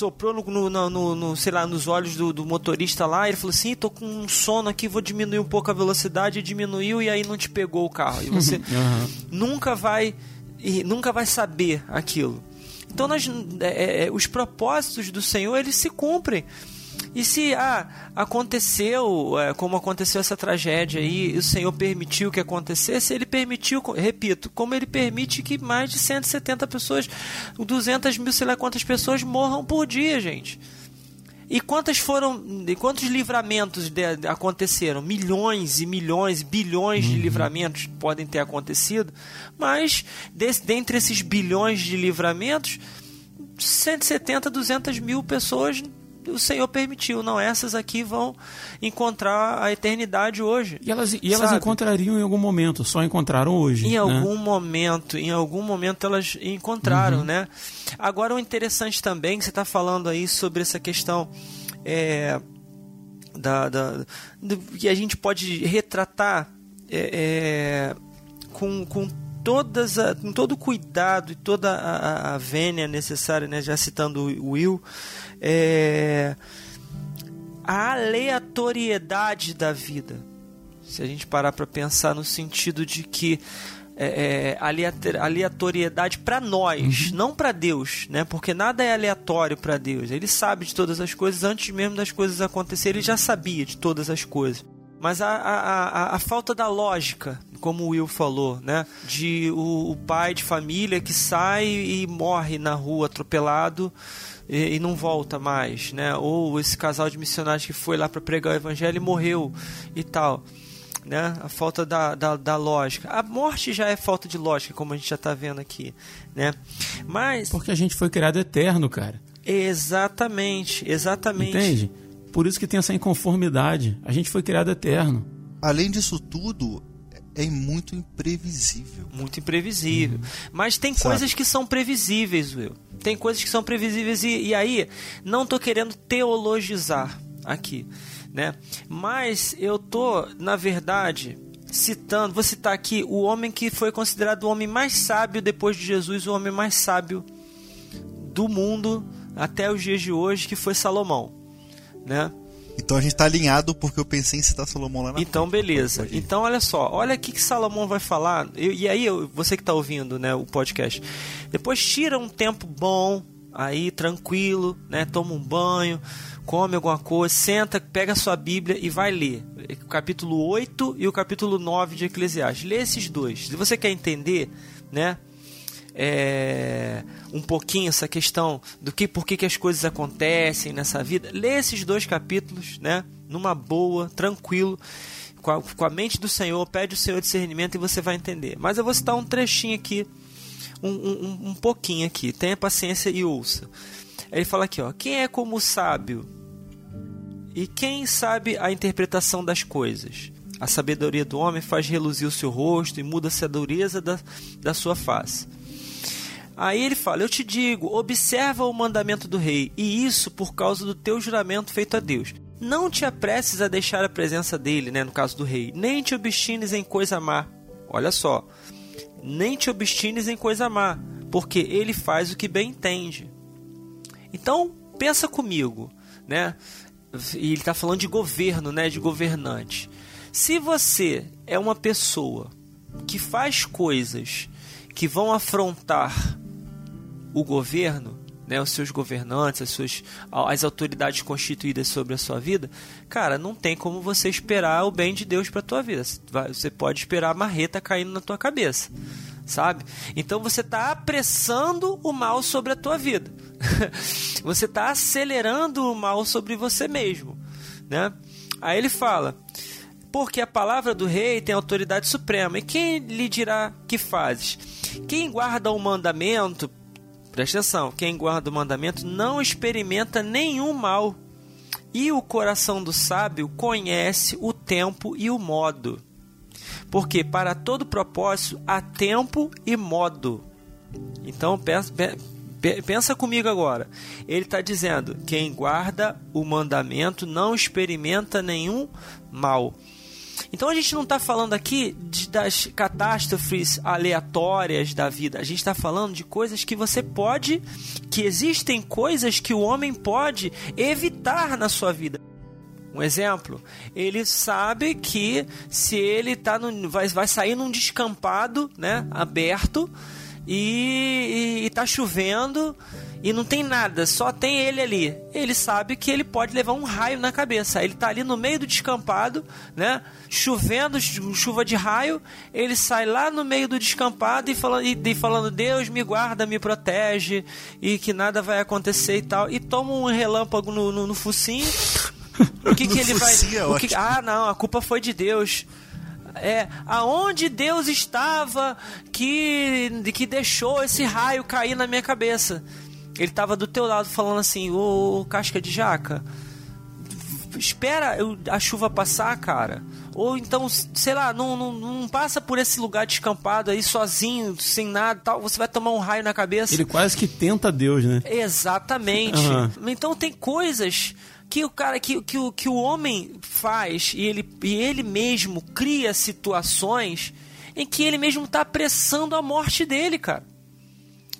B: soprou no, no- no- no- sei lá, nos olhos do, do motorista lá, ele falou assim: tô com um sono aqui, vou diminuir um pouco a velocidade, e diminuiu, e aí não te pegou o carro. E (laughs) você
A: Aham.
B: nunca vai e nunca vai saber aquilo. Então nós, é, é, os propósitos do Senhor eles se cumprem. E se ah, aconteceu, é, como aconteceu essa tragédia aí, e o Senhor permitiu que acontecesse, ele permitiu, repito, como ele permite que mais de 170 pessoas, 200 mil, sei lá quantas pessoas morram por dia, gente. E quantas foram, e quantos livramentos de- aconteceram? Milhões e milhões, bilhões de livramentos podem ter acontecido, mas desse, dentre esses bilhões de livramentos, 170, 200 mil pessoas o Senhor permitiu. Não, essas aqui vão encontrar a eternidade hoje.
A: E elas, e elas
B: Sabe?
A: encontrariam em algum momento, só encontraram hoje.
B: Em
A: né?
B: algum momento, em algum momento elas encontraram, né? Agora o interessante também que você está falando aí sobre essa questão é, da, da do, que a gente pode retratar é, é, com, com todas a, com todo o cuidado e toda a, a, a vênia necessária, né? Já citando o Will, é, a aleatoriedade da vida. Se a gente parar para pensar no sentido de que é, é, aleator- aleatoriedade para nós, não para Deus, né? Porque nada é aleatório para Deus. Ele sabe de todas as coisas antes mesmo das coisas acontecerem. Ele já sabia de todas as coisas. Mas a, a, a, a falta da lógica, como o Will falou, né? De o, o pai de família que sai e morre na rua atropelado e, e não volta mais, né? Ou esse casal de missionários que foi lá para pregar o evangelho e morreu e tal. Né? A falta da, da, da lógica. A morte já é falta de lógica, como a gente já está vendo aqui. Né? Mas.
A: Porque a gente foi criado eterno, cara.
B: Exatamente, exatamente.
A: Entende? Por isso que tem essa inconformidade. A gente foi criado eterno.
C: Além disso tudo, é muito imprevisível.
B: Muito imprevisível. Mas tem
C: Sabe?
B: coisas que são previsíveis, Will. Tem coisas que são previsíveis e, e aí, não tô querendo teologizar aqui, né? Mas eu tô, na verdade, citando, vou citar aqui o homem que foi considerado o homem mais sábio depois de Jesus, o homem mais sábio do mundo até os dias de hoje, que foi Salomão, né?
C: Então a gente tá alinhado porque eu pensei em citar Salomão lá na
B: Então,
C: frente.
B: beleza. Então, olha só. Olha o que, que Salomão vai falar. Eu- e aí, eu- você que está ouvindo né, o podcast, depois tira um tempo bom, aí, tranquilo, né? Toma um banho, come alguma coisa, senta, pega a sua Bíblia e vai ler. O capítulo 8 e o capítulo 9 de Eclesiastes. Lê esses dois. Se você quer entender, né? É, um pouquinho essa questão do que por que, que as coisas acontecem nessa vida, lê esses dois capítulos, né? Numa boa, tranquilo, com a, com a mente do Senhor, pede o Senhor discernimento e você vai entender. Mas eu vou citar um trechinho aqui, um, um, um pouquinho aqui. Tenha paciência e ouça. Ele fala aqui, ó. Quem é como o sábio? E quem sabe a interpretação das coisas? A sabedoria do homem faz reluzir o seu rosto e muda-se a dureza da, da sua face. Aí ele fala: Eu te digo, observa o mandamento do rei, e isso por causa do teu juramento feito a Deus. Não te apresses a deixar a presença dele, né, no caso do rei, nem te obstines em coisa má. Olha só, nem te obstines em coisa má, porque ele faz o que bem entende. Então, pensa comigo, né? E ele está falando de governo, né, de governante. Se você é uma pessoa que faz coisas que vão afrontar o governo, né, os seus governantes, as suas as autoridades constituídas sobre a sua vida, cara, não tem como você esperar o bem de Deus para tua vida. Você pode esperar a marreta caindo na tua cabeça, sabe? Então você está apressando o mal sobre a tua vida. (laughs) você está acelerando o mal sobre você mesmo, né? Aí ele fala: porque a palavra do rei tem autoridade suprema. E quem lhe dirá que fazes? Quem guarda o mandamento Presta atenção: quem guarda o mandamento não experimenta nenhum mal, e o coração do sábio conhece o tempo e o modo. Porque para todo propósito há tempo e modo. Então pensa, pensa comigo agora. Ele está dizendo: quem guarda o mandamento não experimenta nenhum mal. Então a gente não está falando aqui de, das catástrofes aleatórias da vida. A gente está falando de coisas que você pode, que existem coisas que o homem pode evitar na sua vida. Um exemplo, ele sabe que se ele tá no, vai, vai sair num descampado, né, aberto, e, está chovendo e não tem nada, só tem ele ali. Ele sabe que ele pode levar um raio na cabeça. Ele está ali no meio do descampado, né? Chovendo, chuva de raio. Ele sai lá no meio do descampado e falando, e, e falando Deus me guarda, me protege e que nada vai acontecer e tal. E toma um relâmpago no, no, no focinho. (laughs) O que, que ele vai. É o que, ah, não, a culpa foi de Deus é aonde Deus estava que que deixou esse raio cair na minha cabeça. Ele estava do teu lado falando assim: "Ô, casca de jaca, espera a chuva passar, cara. Ou então, sei lá, não, não, não, passa por esse lugar descampado aí sozinho, sem nada tal. Você vai tomar um raio na cabeça.
A: Ele quase que tenta Deus, né?
B: Exatamente. Uhum. Então tem coisas que o cara que, que, o, que o homem faz e ele, e ele mesmo cria situações em que ele mesmo está apressando a morte dele, cara.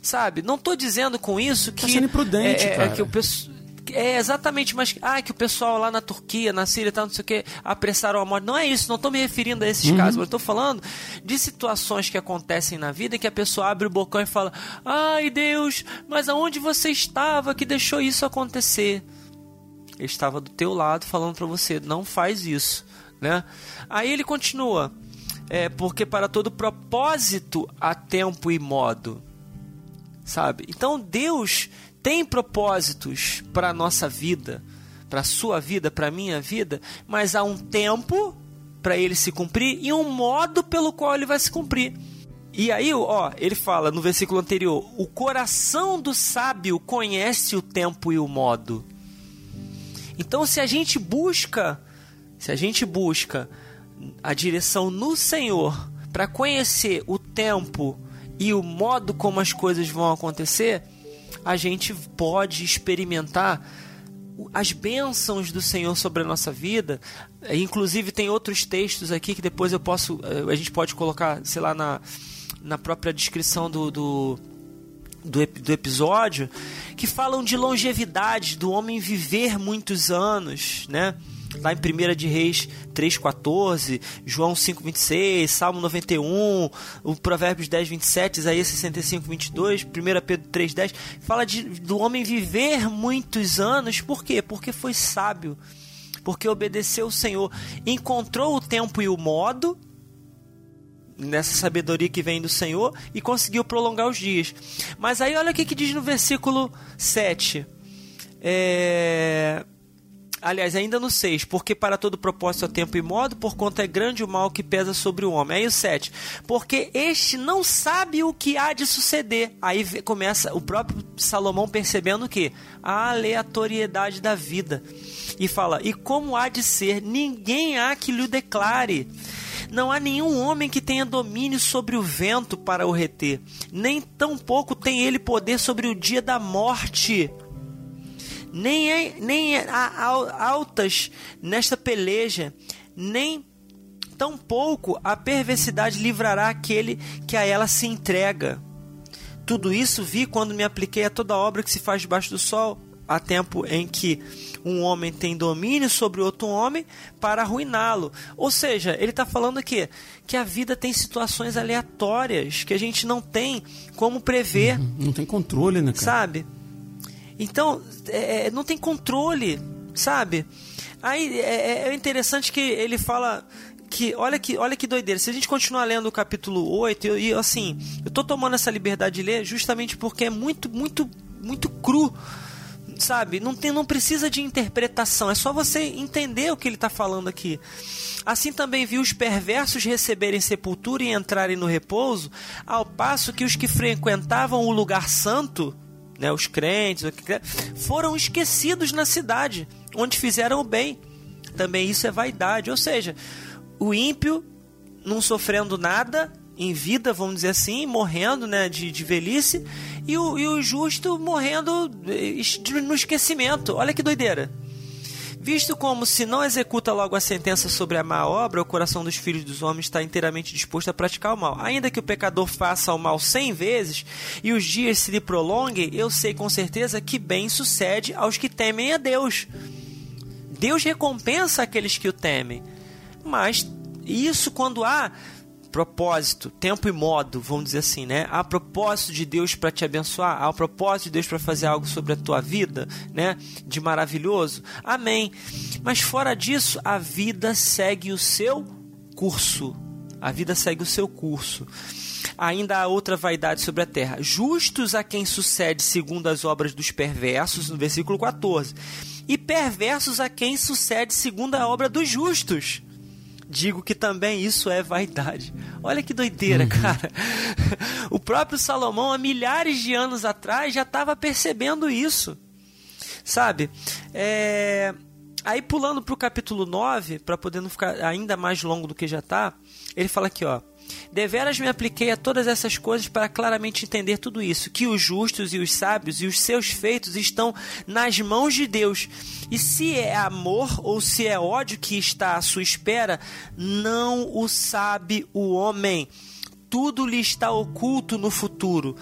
B: Sabe? Não estou dizendo com isso que. Tá
A: sendo imprudente,
B: é,
A: cara.
B: É, que o pessoal. É exatamente, mas ah, que o pessoal lá na Turquia, na Síria, tal, não sei o que, apressaram a morte. Não é isso, não estou me referindo a esses uhum. casos, mas estou falando de situações que acontecem na vida que a pessoa abre o bocão e fala: Ai Deus, mas aonde você estava que deixou isso acontecer? Ele estava do teu lado falando para você, não faz isso, né? Aí ele continua, é, porque para todo propósito há tempo e modo, sabe? Então Deus tem propósitos para nossa vida, para sua vida, para minha vida, mas há um tempo para ele se cumprir e um modo pelo qual ele vai se cumprir. E aí, ó, ele fala no versículo anterior: o coração do sábio conhece o tempo e o modo. Então, se a gente busca, se a gente busca a direção no Senhor para conhecer o tempo e o modo como as coisas vão acontecer, a gente pode experimentar as bênçãos do Senhor sobre a nossa vida. Inclusive tem outros textos aqui que depois eu posso, eh, a gente pode colocar, sei lá, na, na própria descrição do, do do, do episódio que falam de longevidade, do homem viver muitos anos, né? Lá em 1 de Reis 3,14, João 5,26, Salmo 91, o Provérbios 10, 27, Isaías 65, 22, 1 Pedro 3,10, fala de, do homem viver muitos anos, por quê? Porque foi sábio, porque obedeceu o Senhor, encontrou o tempo e o modo, nessa sabedoria que vem do Senhor e conseguiu prolongar os dias. Mas aí olha o que, que diz no versículo 7. É... Aliás, ainda no 6, porque para todo propósito há tempo e modo, por conta é grande o mal que pesa sobre o homem. Aí o 7, porque este não sabe o que há de suceder. Aí começa o próprio Salomão percebendo que? A aleatoriedade da vida. e fala: E como há de ser, ninguém há que lhe declare. Não há nenhum homem que tenha domínio sobre o vento para o reter, nem tampouco tem ele poder sobre o dia da morte. Nem, é, nem é, há altas nesta peleja, nem tampouco a perversidade livrará aquele que a ela se entrega. Tudo isso vi quando me apliquei a toda obra que se faz debaixo do sol, há tempo em que um homem tem domínio sobre outro homem para arruiná-lo. Ou seja, ele está falando aqui que a vida tem situações aleatórias que a gente não tem como prever.
A: Uhum. Não tem controle, né, cara?
B: Sabe? Então, é, é não tem controle, sabe? Aí é, é interessante que ele fala que olha que olha que doideira. Se a gente continuar lendo o capítulo 8, e assim, eu tô tomando essa liberdade de ler justamente porque é muito muito muito cru. Sabe? Não tem não precisa de interpretação, é só você entender o que ele está falando aqui. Assim também viu os perversos receberem sepultura e entrarem no repouso, ao passo que os que frequentavam o lugar santo, né, os crentes, foram esquecidos na cidade, onde fizeram o bem. Também isso é vaidade, ou seja, o ímpio não sofrendo nada em vida, vamos dizer assim, morrendo né, de, de velhice, e o, e o justo morrendo no esquecimento. Olha que doideira. Visto como se não executa logo a sentença sobre a má obra, o coração dos filhos dos homens está inteiramente disposto a praticar o mal. Ainda que o pecador faça o mal cem vezes e os dias se lhe prolonguem, eu sei com certeza que bem sucede aos que temem a Deus. Deus recompensa aqueles que o temem. Mas isso quando há propósito, tempo e modo, vamos dizer assim, né? Há propósito de Deus para te abençoar, há propósito de Deus para fazer algo sobre a tua vida, né? De maravilhoso. Amém. Mas fora disso, a vida segue o seu curso. A vida segue o seu curso. Ainda há outra vaidade sobre a terra. Justos a quem sucede segundo as obras dos perversos, no versículo 14. E perversos a quem sucede segundo a obra dos justos digo que também isso é vaidade. Olha que doideira, uhum. cara. (laughs) O próprio Salomão, há milhares de anos atrás, já estava percebendo isso. Sabe? É... Aí pulando para o capítulo 9, para poder não ficar ainda mais longo do que já está, ele fala aqui, ó. Deveras me apliquei a todas essas coisas para claramente entender tudo isso, que os justos e os sábios e os seus feitos estão nas mãos de Deus. E se é amor ou se é ódio que está à sua espera, não o sabe o homem. Tudo lhe está oculto no futuro.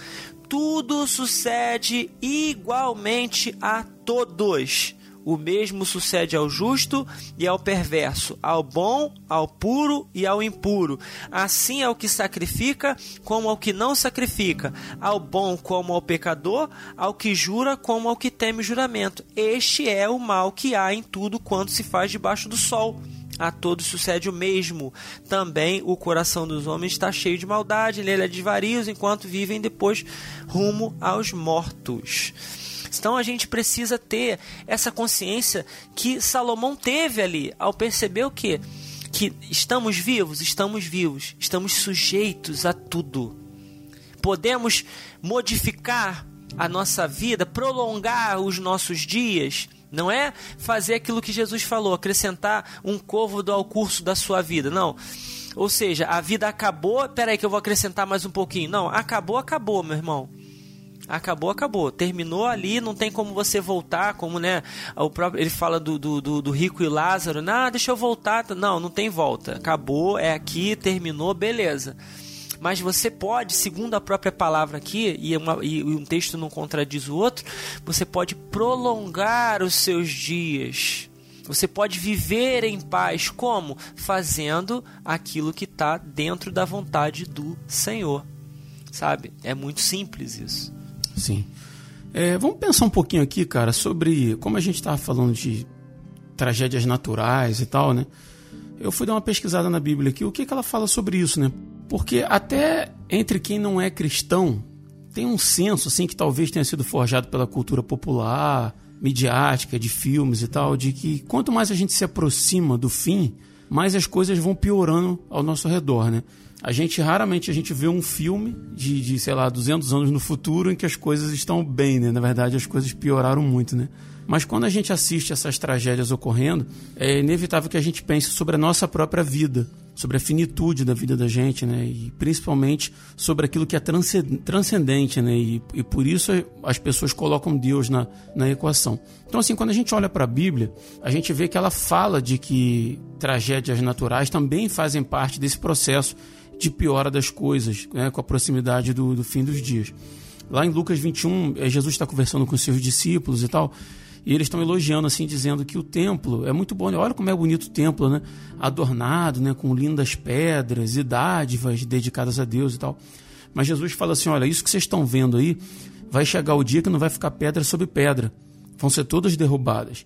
B: Tudo sucede igualmente a todos. O mesmo sucede ao justo e ao perverso, ao bom, ao puro e ao impuro. Assim ao que sacrifica, como ao que não sacrifica, ao bom como ao pecador, ao que jura como ao que teme juramento. Este é o mal que há em tudo quanto se faz debaixo do sol a todos sucede o mesmo. Também o coração dos homens está cheio de maldade, nele é desvarios, enquanto vivem depois rumo aos mortos. Então a gente precisa ter essa consciência que Salomão teve ali ao perceber o que? Que estamos vivos, estamos vivos, estamos sujeitos a tudo. Podemos modificar a nossa vida, prolongar os nossos dias, não é fazer aquilo que Jesus falou, acrescentar um côvado ao curso da sua vida, não. Ou seja, a vida acabou, peraí que eu vou acrescentar mais um pouquinho. Não, acabou, acabou, meu irmão acabou, acabou. Terminou ali, não tem como você voltar, como, né? O próprio, ele fala do, do, do, do rico e Lázaro. Não, deixa eu voltar. Não, não tem volta. Acabou, é aqui, terminou, beleza. Mas você pode, segundo a própria palavra aqui, e, uma, e um texto não contradiz o outro, você pode prolongar os seus dias. Você pode viver em paz. Como? Fazendo aquilo que está dentro da vontade do Senhor. Sabe? É muito simples isso.
A: Sim. É, vamos pensar um pouquinho aqui, cara, sobre como a gente estava falando de tragédias naturais e tal, né? Eu fui dar uma pesquisada na Bíblia aqui, o que, que ela fala sobre isso, né? Porque até entre quem não é cristão, tem um senso, assim, que talvez tenha sido forjado pela cultura popular, midiática, de filmes e tal, de que quanto mais a gente se aproxima do fim, mais as coisas vão piorando ao nosso redor, né? A gente raramente a gente vê um filme de, de, sei lá, 200 anos no futuro em que as coisas estão bem, né? Na verdade, as coisas pioraram muito, né? Mas quando a gente assiste essas tragédias ocorrendo, é inevitável que a gente pense sobre a nossa própria vida, sobre a finitude da vida da gente, né? E principalmente sobre aquilo que é transcendente, né? E, e por isso as pessoas colocam Deus na, na equação. Então, assim, quando a gente olha para a Bíblia, a gente vê que ela fala de que tragédias naturais também fazem parte desse processo de piora das coisas, né? com a proximidade do, do fim dos dias. Lá em Lucas 21, é, Jesus está conversando com seus discípulos e tal, e eles estão elogiando, assim, dizendo que o templo é muito bom. Olha como é bonito o templo, né? Adornado, né? Com lindas pedras e dádivas dedicadas a Deus e tal. Mas Jesus fala assim: olha, isso que vocês estão vendo aí, vai chegar o dia que não vai ficar pedra sobre pedra. Vão ser todas derrubadas.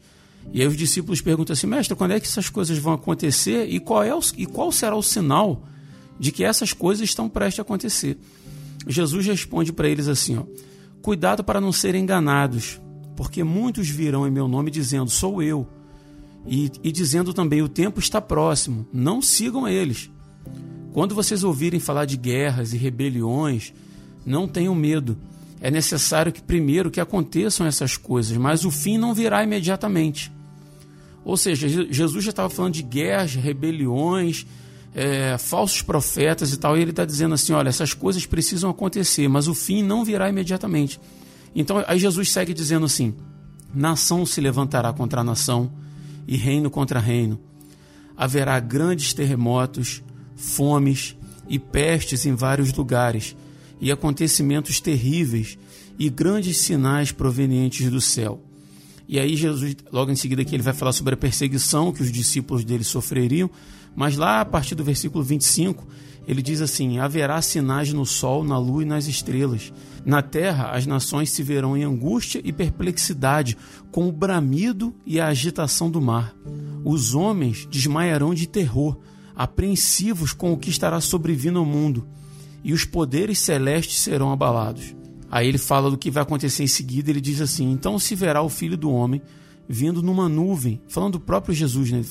A: E aí os discípulos perguntam assim, mestre, quando é que essas coisas vão acontecer e qual, é o, e qual será o sinal de que essas coisas estão prestes a acontecer? Jesus responde para eles assim: ó, cuidado para não serem enganados, porque muitos virão em meu nome dizendo: Sou eu. E, e dizendo também: O tempo está próximo, não sigam eles. Quando vocês ouvirem falar de guerras e rebeliões, não tenham medo. É necessário que primeiro que aconteçam essas coisas, mas o fim não virá imediatamente. Ou seja, Jesus já estava falando de guerras, rebeliões, é, falsos profetas e tal, e ele está dizendo assim: olha, essas coisas precisam acontecer, mas o fim não virá imediatamente. Então, aí Jesus segue dizendo assim: nação se levantará contra nação e reino contra reino. Haverá grandes terremotos, fomes e pestes em vários lugares, e acontecimentos terríveis e grandes sinais provenientes do céu. E aí Jesus, logo em seguida que ele vai falar sobre a perseguição que os discípulos dele sofreriam, mas lá a partir do versículo 25, ele diz assim: Haverá sinais no sol, na lua e nas estrelas. Na terra, as nações se verão em angústia e perplexidade, com o bramido e a agitação do mar. Os homens desmaiarão de terror, apreensivos com o que estará sobrevindo ao mundo, e os poderes celestes serão abalados. Aí ele fala do que vai acontecer em seguida, ele diz assim: Então se verá o filho do homem vindo numa nuvem, falando do próprio Jesus, né?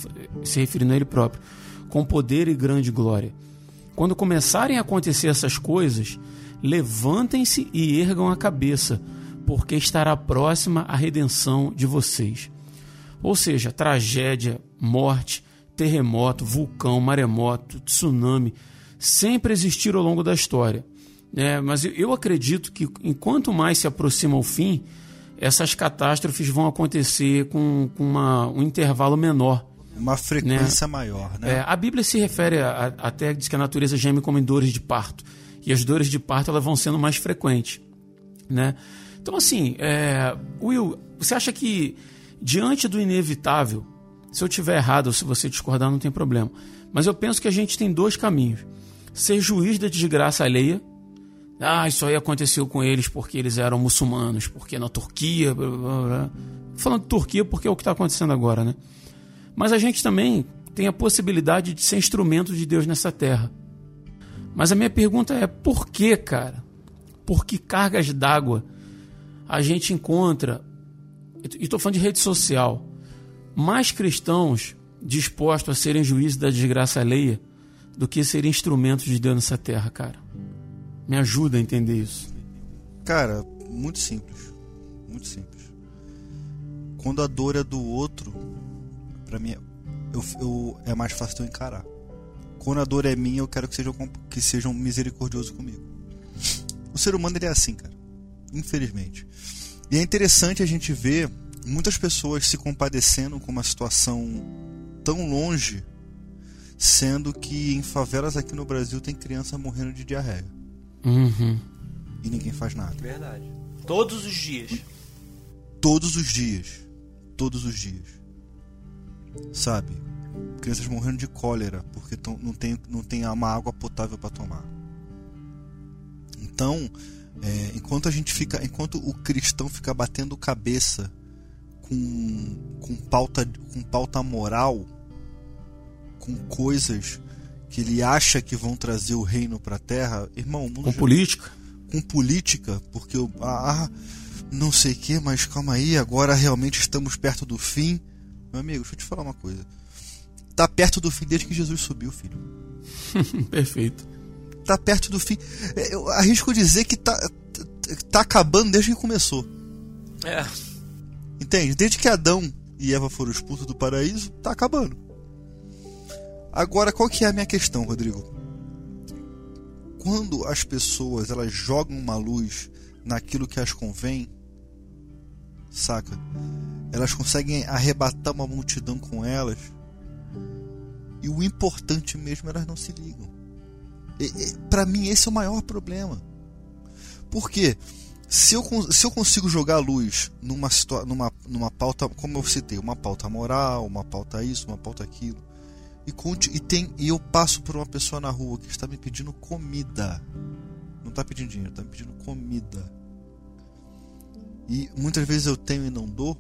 A: se referindo a ele próprio com poder e grande glória. Quando começarem a acontecer essas coisas, levantem-se e ergam a cabeça, porque estará próxima a redenção de vocês. Ou seja, tragédia, morte, terremoto, vulcão, maremoto, tsunami, sempre existiram ao longo da história. É, mas eu acredito que enquanto mais se aproxima o fim, essas catástrofes vão acontecer com, com uma, um intervalo menor.
C: Uma frequência né? maior, né?
A: É, a Bíblia se refere a, a, até diz que a natureza geme como em dores de parto. E as dores de parto elas vão sendo mais frequentes, né? Então, assim, é, Will, você acha que diante do inevitável, se eu tiver errado ou se você discordar, não tem problema. Mas eu penso que a gente tem dois caminhos: ser juiz da desgraça alheia. Ah, isso aí aconteceu com eles porque eles eram muçulmanos, porque na Turquia. Blá, blá, blá. Falando de Turquia porque é o que está acontecendo agora, né? Mas a gente também tem a possibilidade de ser instrumento de Deus nessa terra. Mas a minha pergunta é: por que, cara? Por que cargas d'água a gente encontra, e estou falando de rede social, mais cristãos dispostos a serem juízes da desgraça alheia do que serem instrumentos de Deus nessa terra, cara? Me ajuda a entender isso.
C: Cara, muito simples. Muito simples. Quando a dor é do outro, para mim eu, eu, é mais fácil de eu encarar. Quando a dor é minha, eu quero que sejam, que sejam misericordiosos comigo. O ser humano ele é assim, cara. Infelizmente. E é interessante a gente ver muitas pessoas se compadecendo com uma situação tão longe, sendo que em favelas aqui no Brasil tem criança morrendo de diarreia.
A: Uhum.
C: E ninguém faz nada.
B: Verdade. Todos os dias.
C: Todos os dias. Todos os dias sabe? Crianças morrendo de cólera porque tão, não, tem, não tem uma água potável para tomar. Então, é, enquanto a gente fica, enquanto o cristão fica batendo cabeça com, com pauta, com pauta moral, com coisas que ele acha que vão trazer o reino para a terra, irmão,
A: com já, política,
C: com política, porque eu, ah, não sei que, mas calma aí, agora realmente estamos perto do fim. Meu amigo, deixa eu te falar uma coisa. Tá perto do fim desde que Jesus subiu, filho. (laughs)
A: Perfeito.
C: Tá perto do fim. É, eu arrisco dizer que tá, tá acabando desde que começou.
B: É.
C: Entende? Desde que Adão e Eva foram expulsos do paraíso, tá acabando. Agora, qual que é a minha questão, Rodrigo? Quando as pessoas elas jogam uma luz naquilo que as convém, saca? Elas conseguem arrebatar uma multidão com elas. E o importante mesmo elas não se ligam. Para mim esse é o maior problema. Por quê? Se eu, se eu consigo jogar luz numa, numa, numa pauta, como eu citei, uma pauta moral, uma pauta isso, uma pauta aquilo, e, e, tem, e eu passo por uma pessoa na rua que está me pedindo comida, não está pedindo dinheiro, está me pedindo comida, e muitas vezes eu tenho e não dou,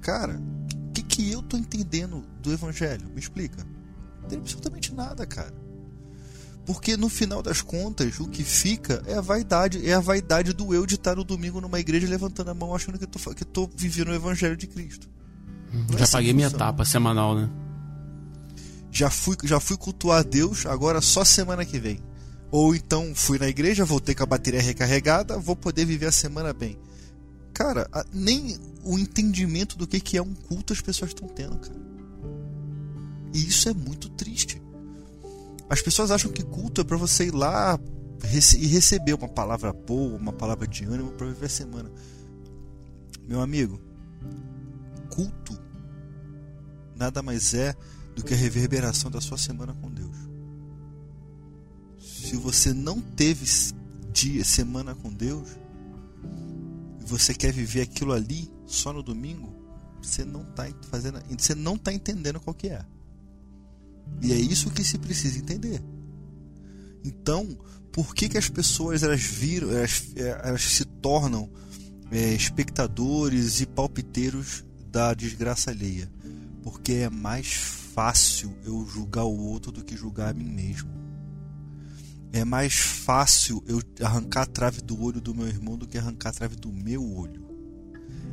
C: cara, o que, que eu tô entendendo do evangelho? Me explica. Não tem absolutamente nada, cara. Porque no final das contas, o que fica é a vaidade, é a vaidade do eu de estar no domingo numa igreja levantando a mão achando que eu tô, que tô vivendo o evangelho de Cristo.
A: Uhum. já é assim paguei minha etapa semanal, né?
C: Já fui, já fui cultuar Deus, agora só semana que vem. Ou então fui na igreja, voltei com a bateria recarregada, vou poder viver a semana bem. Cara, nem o entendimento do que é um culto as pessoas estão tendo, cara. E isso é muito triste. As pessoas acham que culto é para você ir lá e receber uma palavra boa, uma palavra de ânimo para viver a semana. Meu amigo, culto nada mais é do que a reverberação da sua semana com Deus se você não teve dia, semana com Deus, você quer viver aquilo ali só no domingo, você não está fazendo, você não está entendendo qual que é. E é isso que se precisa entender. Então, por que, que as pessoas elas viram, elas, elas se tornam é, espectadores e palpiteiros da desgraça alheia? Porque é mais fácil eu julgar o outro do que julgar a mim mesmo é mais fácil eu arrancar a trave do olho do meu irmão do que arrancar a trave do meu olho.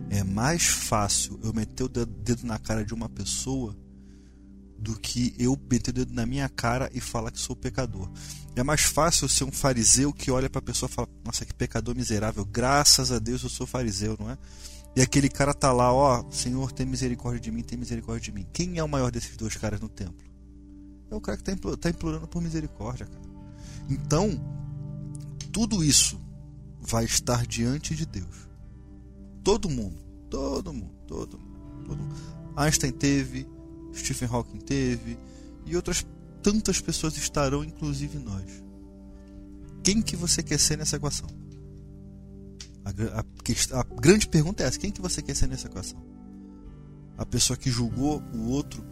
C: É mais fácil eu meter o dedo na cara de uma pessoa do que eu meter o dedo na minha cara e falar que sou pecador. É mais fácil eu ser um fariseu que olha para a pessoa e fala: Nossa, que pecador miserável, graças a Deus eu sou fariseu, não é? E aquele cara tá lá, ó, Senhor, tem misericórdia de mim, tem misericórdia de mim. Quem é o maior desses dois caras no templo? É o cara que tá implorando por misericórdia, cara. Então, tudo isso vai estar diante de Deus. Todo mundo, todo mundo, todo mundo, todo mundo. Einstein teve, Stephen Hawking teve e outras tantas pessoas estarão, inclusive nós. Quem que você quer ser nessa equação? A, a, a grande pergunta é essa: quem que você quer ser nessa equação? A pessoa que julgou o outro,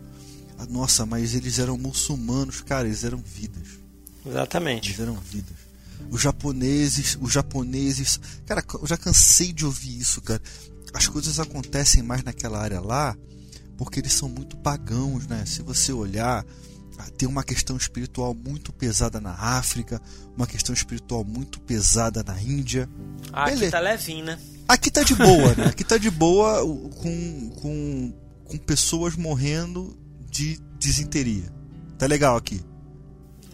C: ah, nossa, mas eles eram muçulmanos, cara, eles eram vidas.
B: Exatamente.
C: Viveram vidas. Os japoneses, os japoneses. Cara, eu já cansei de ouvir isso, cara. As coisas acontecem mais naquela área lá porque eles são muito pagãos, né? Se você olhar, ah, tem uma questão espiritual muito pesada na África, uma questão espiritual muito pesada na Índia.
B: Ah, aqui tá levinho, né?
C: Aqui tá de boa, né? (laughs) Aqui tá de boa com, com, com pessoas morrendo de desinteria. Tá legal aqui.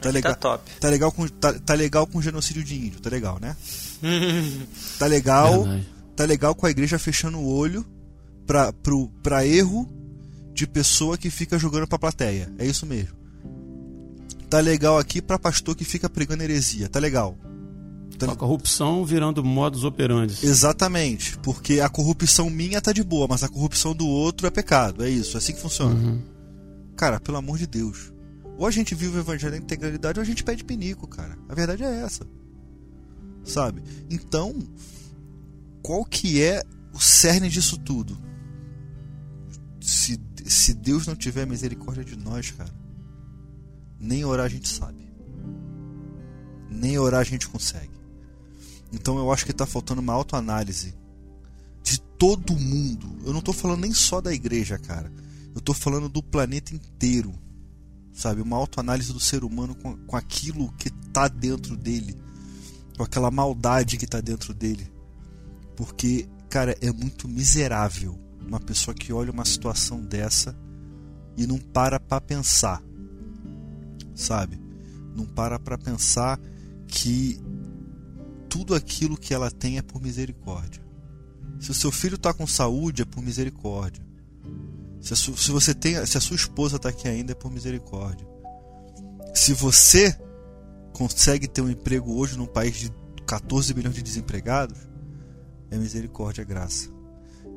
B: Tá legal. Tá top.
C: Tá legal com tá, tá legal com genocídio de índio, tá legal, né? (laughs) tá legal. Verdade. Tá legal com a igreja fechando o olho pra, pro, pra erro de pessoa que fica jogando pra plateia. É isso mesmo. Tá legal aqui pra pastor que fica pregando heresia. Tá legal.
A: Tá... A corrupção virando modus operandi.
C: Exatamente. Porque a corrupção minha tá de boa, mas a corrupção do outro é pecado. É isso. É assim que funciona. Uhum. Cara, pelo amor de Deus. Ou a gente vive o evangelho na integralidade ou a gente pede pinico, cara. A verdade é essa. Sabe? Então, qual que é o cerne disso tudo? Se, se Deus não tiver misericórdia de nós, cara, nem orar a gente sabe. Nem orar a gente consegue. Então eu acho que está faltando uma autoanálise de todo mundo. Eu não estou falando nem só da igreja, cara. Eu estou falando do planeta inteiro sabe? Uma autoanálise do ser humano com, com aquilo que está dentro dele, com aquela maldade que está dentro dele. Porque, cara, é muito miserável uma pessoa que olha uma situação dessa e não para para pensar, sabe? Não para para pensar que tudo aquilo que ela tem é por misericórdia. Se o seu filho está com saúde, é por misericórdia. Se, su, se você tem, se a sua esposa está aqui ainda, é por misericórdia. Se você consegue ter um emprego hoje num país de 14 milhões de desempregados, é misericórdia, é graça.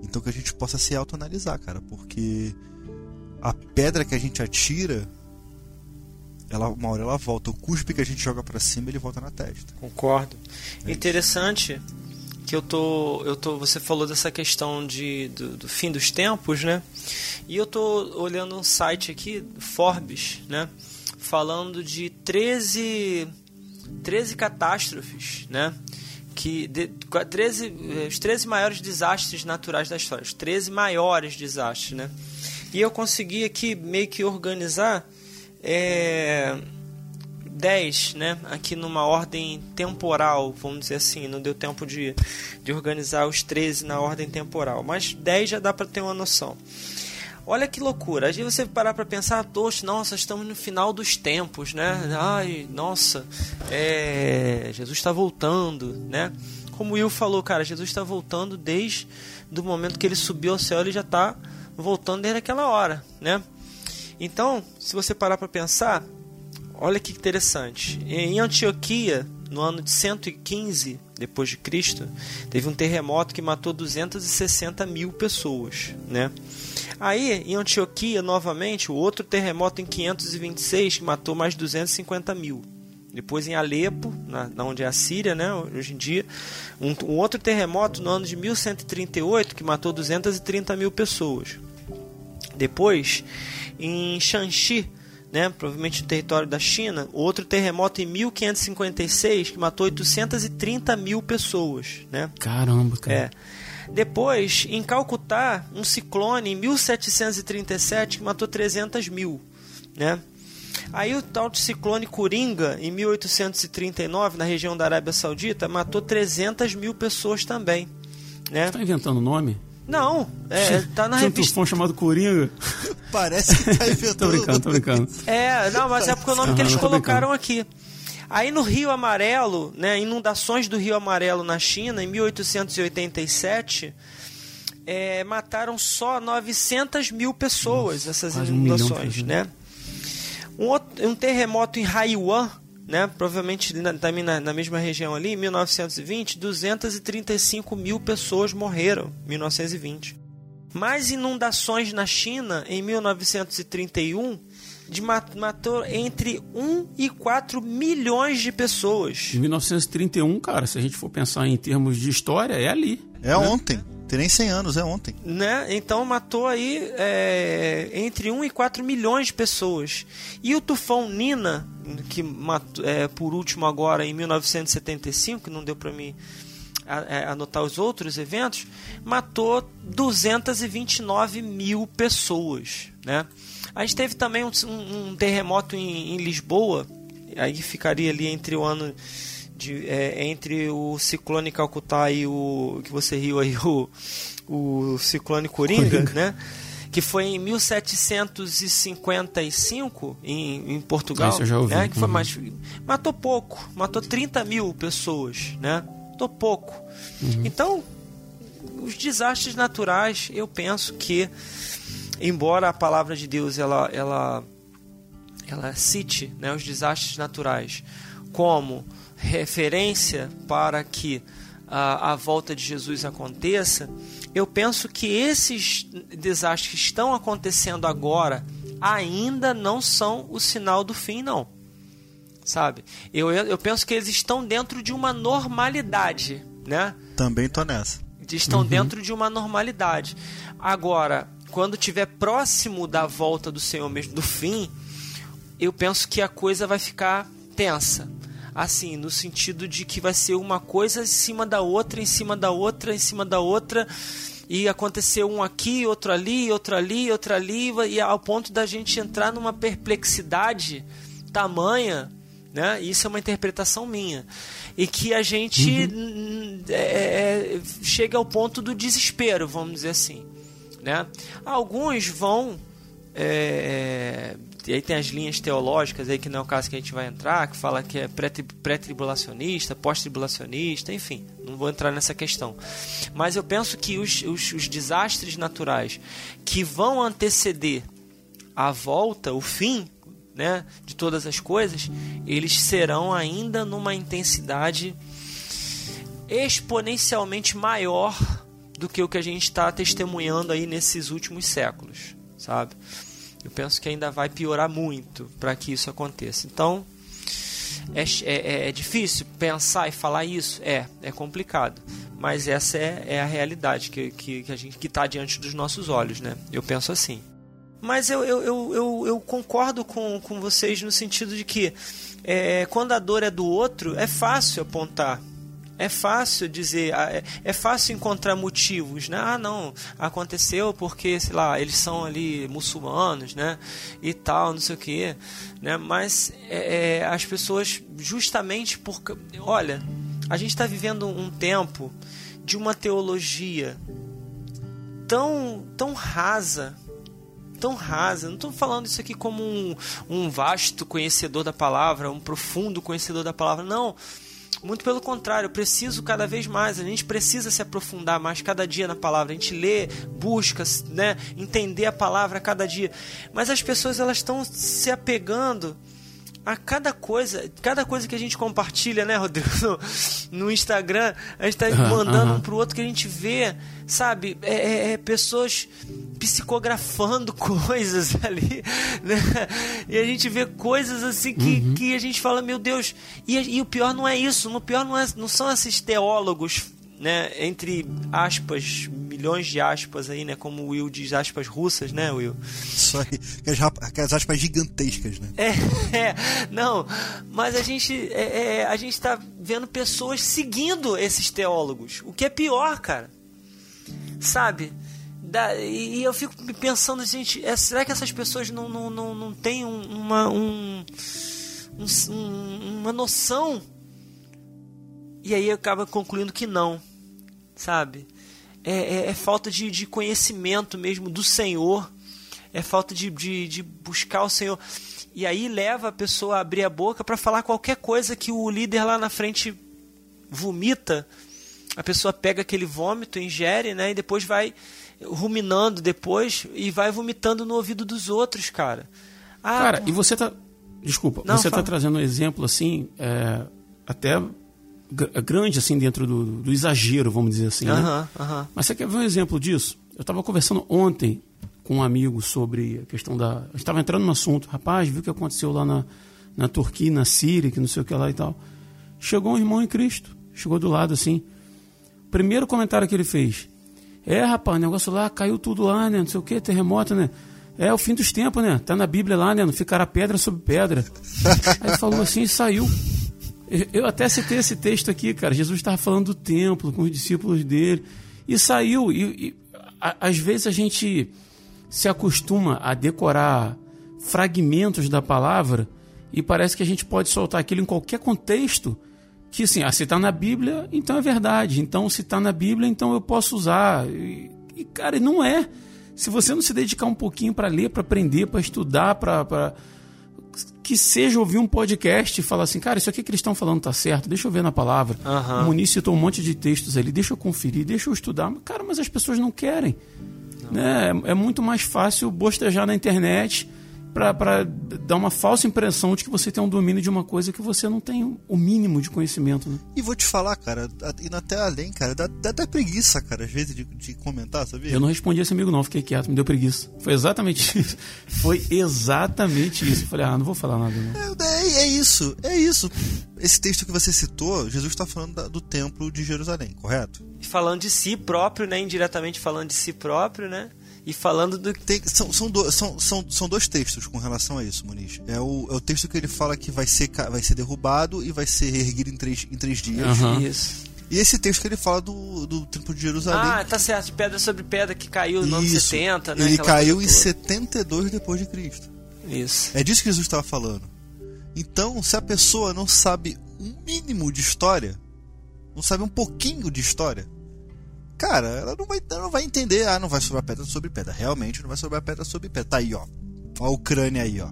C: Então que a gente possa se autoanalisar, cara, porque a pedra que a gente atira, ela, uma hora ela volta. O cuspe que a gente joga para cima, ele volta na testa.
B: Concordo. É Interessante que eu tô, eu tô, você falou dessa questão de, do, do, fim dos tempos, né? E eu tô olhando um site aqui, Forbes, né? Falando de 13, 13 catástrofes, né? Que de, 13, eh, os 13 maiores desastres naturais da história, os 13 maiores desastres, né? E eu consegui aqui meio que organizar é, 10, né? Aqui numa ordem temporal, vamos dizer assim. Não deu tempo de, de organizar os 13 na ordem temporal. Mas 10 já dá para ter uma noção. Olha que loucura. Às vezes você parar para pensar, poxa, nossa, estamos no final dos tempos, né? Ai, nossa, é... Jesus está voltando, né? Como o Will falou, cara, Jesus está voltando desde do momento que ele subiu ao céu, ele já está voltando desde aquela hora, né? Então, se você parar para pensar, olha que interessante. Em Antioquia, no ano de 115 depois de Cristo, teve um terremoto que matou 260 mil pessoas, né? Aí, em Antioquia, novamente, o outro terremoto em 526 que matou mais de 250 mil. Depois em Alepo, na, na onde é a Síria, né, hoje em dia, um, um outro terremoto no ano de 1138 que matou 230 mil pessoas. Depois, em Shanxi, né, provavelmente no território da China, outro terremoto em 1556 que matou 830 mil pessoas. Né?
A: Caramba, cara.
B: É. Depois, em Calcutá, um ciclone em 1737 que matou 300 mil. Né? Aí o tal de ciclone Coringa, em 1839, na região da Arábia Saudita, matou 300 mil pessoas também. Né? Você
A: está inventando nome?
B: Não, é, tá na
A: Tinha
B: revista.
A: um tufão chamado Coringa. (laughs)
C: Parece que tá inventando.
A: tô brincando, tô brincando.
B: É, não, mas é porque o nome
A: Uhum,
B: que eles colocaram aqui. Aí no Rio Amarelo, né, inundações do Rio Amarelo na China, em 1887, é, mataram só 900 mil pessoas, essas
A: um milhão de
B: inundações,
A: pessoas.
B: né? Um, outro- um terremoto em Haiwan, né, provavelmente na, também na, na mesma região ali, em 1920, 235 mil pessoas morreram em 1920. Mais inundações na China em 1931 de ma- matou entre 1 e 4 milhões de pessoas.
A: Em 1931, cara, se a gente for pensar em termos de história, é ali.
C: É ontem. Tem nem 100 anos, é ontem.
B: Né? Então matou aí é, entre 1 e 4 milhões de pessoas. E o tufão Nina, que matou, é, por último agora em 1975, não deu para mim é, anotar os outros eventos, matou 229 mil pessoas. Né? A gente teve também um, um- um terremoto em, em Lisboa, aí ficaria ali entre o ano de, é, entre o ciclone Calcutá e o que você riu aí (laughs) o, o ciclone Coringa,
A: Coringa.
B: né? Que foi em 1755 em, em Portugal,
A: isso eu já ouvi.
B: né? Que foi
A: Uhum.
B: mais matou pouco, matou 30 mil pessoas, né? Matou pouco.
A: Uhum.
B: Então os desastres naturais, eu penso que embora a palavra de Deus ela ela ela cite né, os desastres naturais como referência para que a, a volta de Jesus aconteça, eu penso que esses desastres que estão acontecendo agora ainda não são o sinal do fim, não. Sabe? Eu, eu eu penso que eles estão dentro de uma normalidade, né?
C: Também tô nessa.
B: estão dentro de uma normalidade. Agora, quando tiver próximo da volta do Senhor mesmo, do fim, eu penso que a coisa vai ficar tensa. Assim, no sentido de que vai ser uma coisa em cima da outra, em cima da outra, em cima da outra, e acontecer um aqui, outro ali, outro ali, outro ali, e ao ponto da gente entrar numa perplexidade tamanha, né? Isso é uma interpretação minha. E que a gente hum, é, é, chega ao ponto do desespero, vamos dizer assim. Né? Alguns vão é, e aí tem as linhas teológicas aí que não é o caso que a gente vai entrar, que fala que é pré-tribulacionista, pós-tribulacionista, enfim, não vou entrar nessa questão. Mas eu penso que os, os, os desastres naturais que vão anteceder a volta, o fim né, de todas as coisas, eles serão ainda numa intensidade exponencialmente maior do que o que a gente está testemunhando aí nesses últimos séculos, sabe? Eu penso que ainda vai piorar muito para que isso aconteça. Então, é, é, é, difícil pensar e falar isso? É, é complicado. Mas essa é, é a realidade que, que, que a gente que está diante dos nossos olhos, né? Eu penso assim. Mas eu, eu, eu, eu, eu concordo com, com vocês no sentido de que é, quando a dor é do outro, é fácil apontar é fácil dizer, ah, é, é fácil encontrar motivos, né? Ah, não, aconteceu porque, sei lá, eles são ali muçulmanos, né? E tal, não sei o que, né? Mas é, é, as pessoas, justamente porque, olha, a gente está vivendo um tempo de uma teologia tão, tão rasa, tão rasa. Não estou falando isso aqui como um, um vasto conhecedor da palavra, um profundo conhecedor da palavra, não muito pelo contrário, eu preciso cada vez mais, a gente precisa se aprofundar mais cada dia na palavra, a gente lê, busca, né, entender a palavra cada dia. Mas as pessoas elas estão se apegando a cada coisa, cada coisa que a gente compartilha, né, Rodrigo, no, (laughs) no Instagram, a gente tá mandando uhum. um pro outro que a gente vê, sabe, é, é, é pessoas psicografando (laughs) coisas ali, né? E a gente vê coisas assim que, uhum. que a gente fala, meu Deus, e, e o pior não é isso, o pior não, é, não são esses teólogos né, entre aspas, milhões de aspas aí, né, como o Will diz, aspas russas, né, Will?
C: Isso aí, aquelas aspas gigantescas, né?
B: É, (laughs) é não, mas a gente, é, é, a gente tá vendo pessoas seguindo esses teólogos, o que é pior, cara, sabe? Da, e, eu fico pensando, gente, é, será que essas pessoas não, não, não, não têm uma, um, um, uma noção e aí acaba concluindo que não, sabe? É, é, é falta de, de, conhecimento mesmo do Senhor, é falta de, de, de, buscar o Senhor. E aí leva a pessoa a abrir a boca para falar qualquer coisa que o líder lá na frente vomita. A pessoa pega aquele vômito, ingere, né? E depois vai ruminando depois e vai vomitando no ouvido dos outros, cara.
A: Ah, cara, e você tá. Desculpa, não, você tá fala. tá trazendo um exemplo assim, é, até grande assim dentro do, do exagero, vamos dizer assim. Né? Mas você quer ver um exemplo disso? Eu estava conversando ontem com um amigo sobre a questão da. Eu estava entrando no assunto, rapaz, viu o que aconteceu lá na, na Turquia, na Síria, que não sei o que lá e tal. Chegou um irmão em Cristo, chegou do lado assim. Primeiro comentário que ele fez: É, rapaz, o negócio lá caiu tudo lá, né? Não sei o que, terremoto, né? É o fim dos tempos, né? Tá na Bíblia lá, né? Não ficará pedra sobre pedra. (laughs) Aí ele falou assim e saiu. Eu até citei esse texto aqui, cara. Jesus estava falando do templo com os discípulos dele e saiu. E, e a, às vezes a gente se acostuma a decorar fragmentos da palavra e parece que a gente pode soltar aquilo em qualquer contexto. Que assim, ah, se está na Bíblia, então é verdade. Então, se está na Bíblia, então eu posso usar. E, e, cara, não é. Se você não se dedicar um pouquinho para ler, para aprender, para estudar, para que seja ouvir um podcast e falar assim, cara, isso aqui que eles estão falando tá certo, deixa eu ver na palavra. Uhum. O Muniz citou um monte de textos ali, deixa eu conferir, deixa eu estudar. Cara, mas as pessoas não querem. Não. Né? É, é muito mais fácil bostejar na internet para dar uma falsa impressão de que você tem um domínio de uma coisa que você não tem o mínimo de conhecimento. Né?
C: E vou te falar, cara, indo até além, cara, dá, dá até preguiça, cara, às vezes de, de comentar, sabia?
A: Eu não respondi esse amigo, não, fiquei quieto, me deu preguiça. Foi exatamente (laughs) isso. Foi exatamente isso. Eu falei, ah, não vou falar nada. Não.
C: É, é, é isso, é isso. Esse texto que você citou, Jesus está falando da, do templo de Jerusalém, correto?
B: Falando de si próprio, né? Indiretamente falando de si próprio, né? E falando do.
C: Tem, são, são, do, são, são, são dois textos com relação a isso, Muniz. É o, é o texto que ele fala que vai ser, vai ser derrubado e vai ser erguido em três, em três dias.
B: Uhum. Isso.
C: E esse texto que ele fala do, do Templo de Jerusalém.
B: Ah, tá certo, pedra sobre pedra que caiu no ano 70, né?
C: Ele caiu em 72 depois de Cristo.
B: Isso.
C: É disso que Jesus estava falando. Então, se a pessoa não sabe um mínimo de história, não sabe um pouquinho de história, cara, ela não vai, ela não vai entender, ah, não vai sobrar pedra sobre pedra. Realmente não vai sobrar pedra sobre pedra. Tá aí, ó. Ó a Ucrânia aí, ó.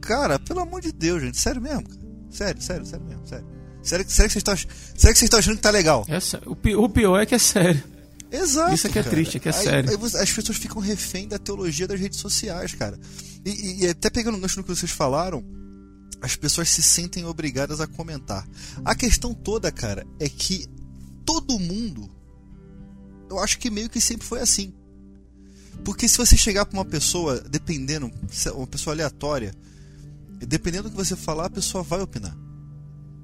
C: Cara, pelo amor de Deus, gente. Sério mesmo, cara. Sério, sério, sério mesmo, sério. Sério, sério que vocês estão, sério que vocês estão achando que tá legal?
A: É, o, o pior é que é sério.
C: Exato.
A: Isso é que é
C: cara.
A: triste, é que é
C: Aí-
A: sério.
C: aí as pessoas ficam refém da teologia das redes sociais, cara. E, e- e até pegando o gancho no que vocês falaram, as pessoas se sentem obrigadas a comentar. A questão toda, cara, é que todo mundo, eu acho que meio que sempre foi assim. Porque se você chegar pra uma pessoa, dependendo, é uma pessoa aleatória, dependendo do que você falar, a pessoa vai opinar.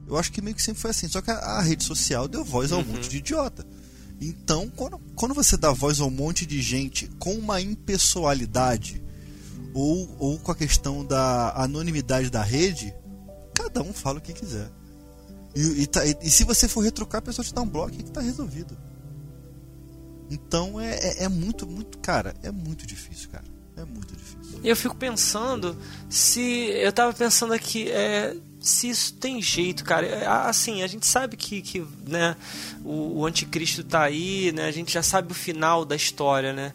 C: Eu acho que meio que sempre foi assim. Só que a, a rede social deu voz a um monte de idiota. Então, quando, quando você dá voz a um monte de gente com uma impessoalidade ou, ou com a questão da anonimidade da rede, cada um fala o que quiser. E, e, tá- e- e se você for retrucar, a pessoa te dá um bloco e que tá resolvido. Então é, é, é muito, muito, cara, é muito difícil, cara. É muito difícil.
B: Eu fico pensando se. Eu tava pensando aqui, é, se isso tem jeito, cara. É, Assim, a gente sabe que, que né, o, o anticristo tá aí, né? A gente já sabe o final da história, né?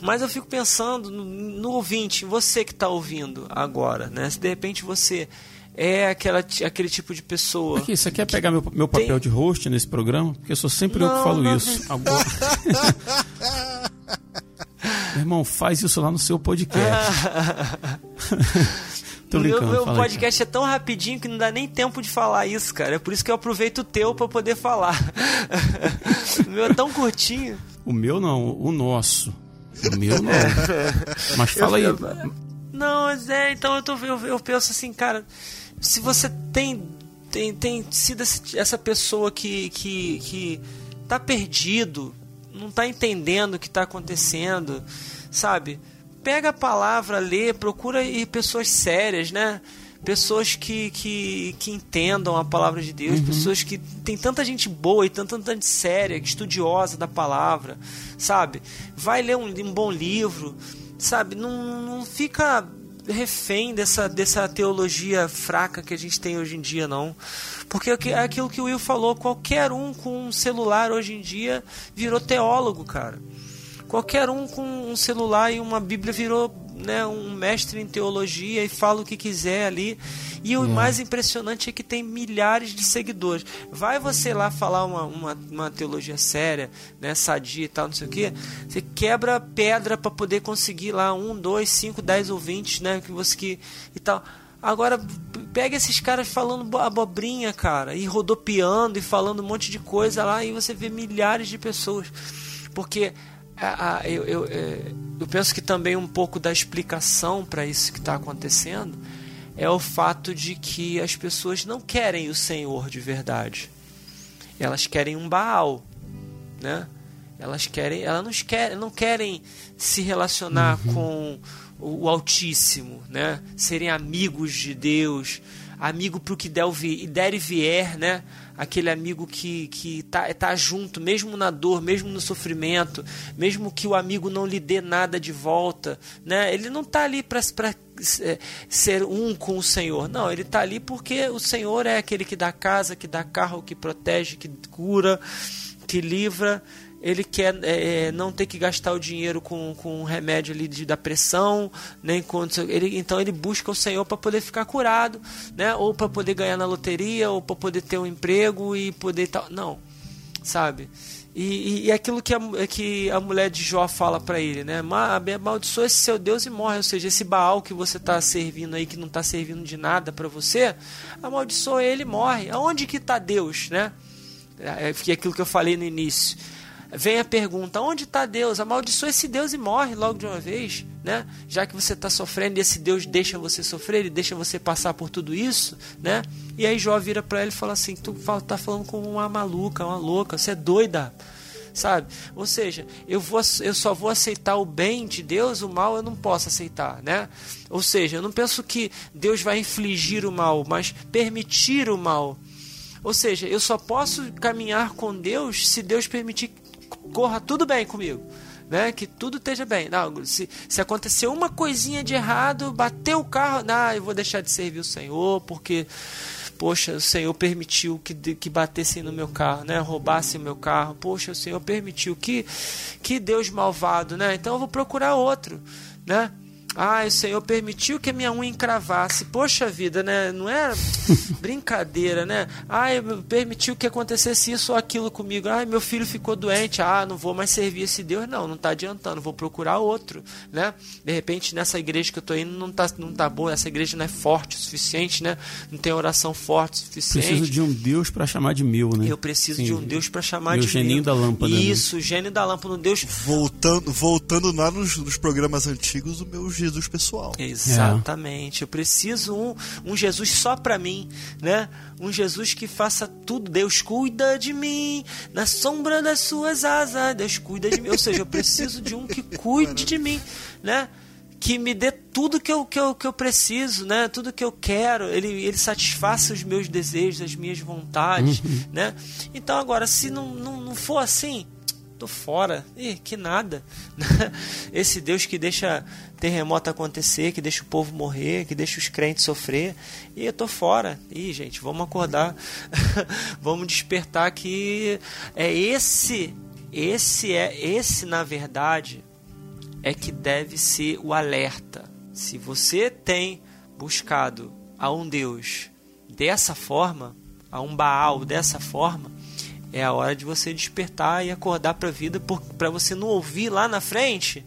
B: Mas eu fico pensando no, no ouvinte, você que tá ouvindo agora, né? Se de repente você é aquela, aquele tipo de pessoa.
A: Aqui, você quer pegar meu, meu papel
B: Tem-
A: de host nesse programa? Porque eu sou sempre eu que
B: Não,
A: falo
B: não.
A: isso. Agora... (laughs) meu irmão, faz isso lá no seu podcast. (laughs) Tô
B: O meu,
A: brincando.
B: meu
A: fala aí,
B: podcast é tão rapidinho que não dá nem tempo de falar isso, cara. É por isso que eu aproveito o teu pra poder falar. (laughs) o meu é tão curtinho.
A: O meu não, o nosso. O meu não. Mas fala aí.
B: Não, mas é, então eu, tô, eu, eu penso assim, cara, se você tem, tem, tem sido essa pessoa que, que, que tá perdido, não tá entendendo o que tá acontecendo, sabe? Pega a palavra, lê, procura aí pessoas sérias, né? Pessoas que, que, que entendam a palavra de Deus, pessoas que tem tanta gente boa e tanta, tanta gente séria, estudiosa da palavra, sabe? Vai ler um, um bom livro, sabe? Não, não fica refém dessa, dessa teologia fraca que a gente tem hoje em dia, não. Porque é aqui- aquilo que o Will falou, qualquer um com um celular hoje em dia virou teólogo, cara. Qualquer um com um celular e uma Bíblia virou né, um mestre em teologia e fala o que quiser ali. E o mais impressionante é que tem milhares de seguidores. Vai você lá falar uma, uma, uma teologia séria, né, sadia e tal, não sei o que. Você quebra pedra para poder conseguir lá um, dois, cinco, dez ouvintes, né, que você que e tal. Agora pega esses caras falando bo- abobrinha, cara, e rodopiando e falando um monte de coisa lá e você vê milhares de pessoas. Porque a- a- eu, eu, é, eu penso que também um pouco da explicação para isso que está acontecendo é o fato de que as pessoas não querem o Senhor de verdade. Elas querem um Baal, né? Elas querem, elas não querem, não querem se relacionar com o, o Altíssimo, né? Serem amigos de Deus, amigo para o que der, der e vier, né? Aquele amigo que, que tá, tá junto, mesmo na dor, mesmo no sofrimento, mesmo que o amigo não lhe dê nada de volta, né? Ele não tá ali para ser um com o Senhor, não, ele tá ali porque o Senhor é aquele que dá casa, que dá carro, que protege, que cura, que livra, ele quer é, não ter que gastar o dinheiro com, com um remédio ali de, da pressão, nem com, ele, então ele busca o Senhor para poder ficar curado, né? Ou para poder ganhar na loteria, ou para poder ter um emprego e poder tal. Não, sabe? E, e, e aquilo que a, que a mulher de Jó fala para ele, né? Ma- Amaldiçoa esse seu Deus e morre. Ou seja, esse Baal que você está servindo aí, que não está servindo de nada para você, amaldiçoa ele e morre. Aonde que está Deus, né? É é aquilo que eu falei no início. Vem a pergunta: onde está Deus? Amaldiçoa esse Deus e morre logo de uma vez, né? Já que você está sofrendo esse Deus deixa você sofrer, ele deixa você passar por tudo isso, né? E aí Jó vira para ele e fala assim: tu tá falando com uma maluca, uma louca, você é doida, sabe? Ou seja, eu vou, eu só vou aceitar o bem de Deus, o mal eu não posso aceitar, né? Ou seja, eu não penso que Deus vai infligir o mal, mas permitir o mal. Ou seja, eu só posso caminhar com Deus se Deus permitir corra tudo bem comigo. Né? Que tudo esteja bem. Não, se, se acontecer uma coisinha de errado, bater o carro, não, eu vou deixar de servir o Senhor, porque, poxa, o Senhor permitiu que, que batessem no meu carro, né? Roubassem o meu carro. Poxa, o Senhor permitiu. Que, que Deus malvado, né? Então eu vou procurar outro, né? Ah, o Senhor permitiu que a minha unha encravasse. Poxa vida, né? Não é (laughs) brincadeira, né? Ah, permitiu que acontecesse isso ou aquilo comigo. Ah, meu filho ficou doente. Ah, não vou mais servir esse Deus. Não, não está adiantando. Vou procurar outro, né? De repente, nessa igreja que eu estou indo não está não tá boa. Essa igreja não é forte o suficiente, né? Não tem oração forte o suficiente.
A: Preciso de um Deus para chamar de meu, né?
B: Eu preciso Sim. de um Deus para chamar meu de
A: geninho
B: meu.
A: da lâmpada. Né?
B: Isso, né? gênio da lâmpada. Um Deus...
C: Voltando, voltando lá nos, nos programas antigos, o meu Jesus pessoal.
B: Exatamente. É. Eu preciso um, um Jesus só para mim, né? Um Jesus que faça tudo. Deus cuida de mim, na sombra das suas asas. Deus cuida de mim. Ou seja, eu preciso de um que cuide de mim, né? que me dê tudo que eu, que eu, que eu preciso, né? Tudo que eu quero, ele, ele satisfaça os meus desejos, as minhas vontades, uhum. né? Então agora, se não, não, não for assim, tô fora. Ih, que nada. (laughs) Esse Deus que deixa terremoto acontecer, que deixa o povo morrer, que deixa os crentes sofrer. E eu tô fora. Ih, gente, vamos acordar. (laughs) vamos despertar que é esse, esse é esse na verdade é que deve ser o alerta. Se você tem buscado a um Deus dessa forma, a um Baal dessa forma, é a hora de você despertar e acordar para a vida para você não ouvir lá na frente,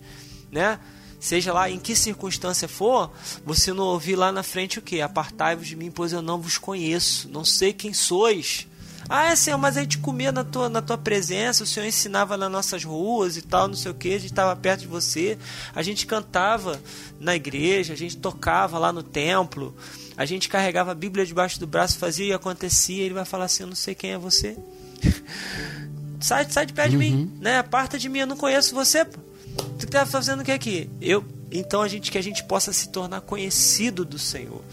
B: né? Seja lá em que circunstância for, você não ouvir lá na frente o que? Apartai-vos de mim, pois eu não vos conheço, não sei quem sois. Ah, é Senhor, mas a gente comia na tua, na tua presença, o Senhor ensinava nas nossas ruas e tal, não sei o que, a gente estava perto de você, a gente cantava na igreja, a gente tocava lá no templo, a gente carregava a Bíblia debaixo do braço, fazia e acontecia, ele vai falar assim, eu não sei quem é você. (laughs) sai, sai de uhum. de mim, uhum. né? Aparta de mim, eu não conheço você. Pô. Tu tá fazendo o que aqui? Eu, então a gente que a gente possa se tornar conhecido do Senhor,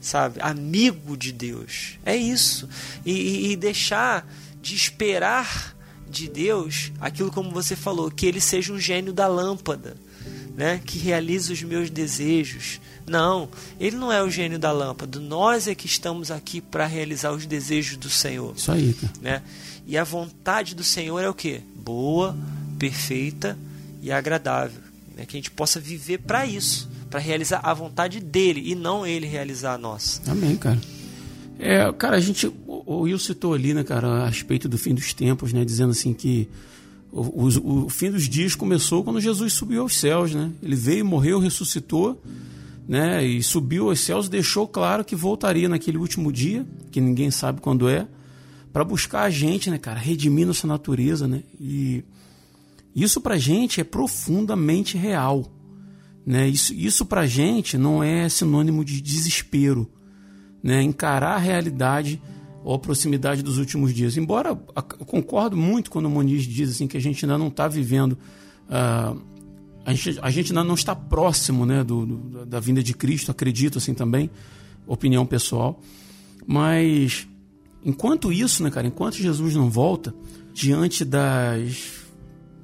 B: sabe? Amigo de Deus. É isso. E, e, e deixar de esperar de Deus aquilo como você falou, que ele seja um gênio da lâmpada, né? Que realize os meus desejos. Não, ele não é o gênio da lâmpada. Nós é que estamos aqui para realizar os desejos do Senhor.
A: Isso aí, cara.
B: Né? E a vontade do Senhor é o que? Boa, perfeita e agradável. Né? Que a gente possa viver para isso, para realizar a vontade dele e não ele realizar a nossa.
A: Amém, cara. É, cara, a gente, o Will citou ali, né, cara, a respeito do fim dos tempos, né, dizendo assim que o, o, o fim dos dias começou quando Jesus subiu aos céus, né? Ele veio, morreu, ressuscitou né, e subiu aos céus, deixou claro que voltaria naquele último dia, que ninguém sabe quando é, para buscar a gente, né, cara, redimir nossa natureza, né? E isso pra gente é profundamente real, né? Isso isso pra gente não é sinônimo de desespero, né? Encarar a realidade ou a proximidade dos últimos dias. Embora eu concordo muito quando o Moniz diz assim que a gente ainda não está vivendo uh, a gente, a gente ainda não está próximo né, do, do, da vinda de Cristo, acredito assim também, opinião pessoal. Mas enquanto isso, né, cara, enquanto Jesus não volta, diante das,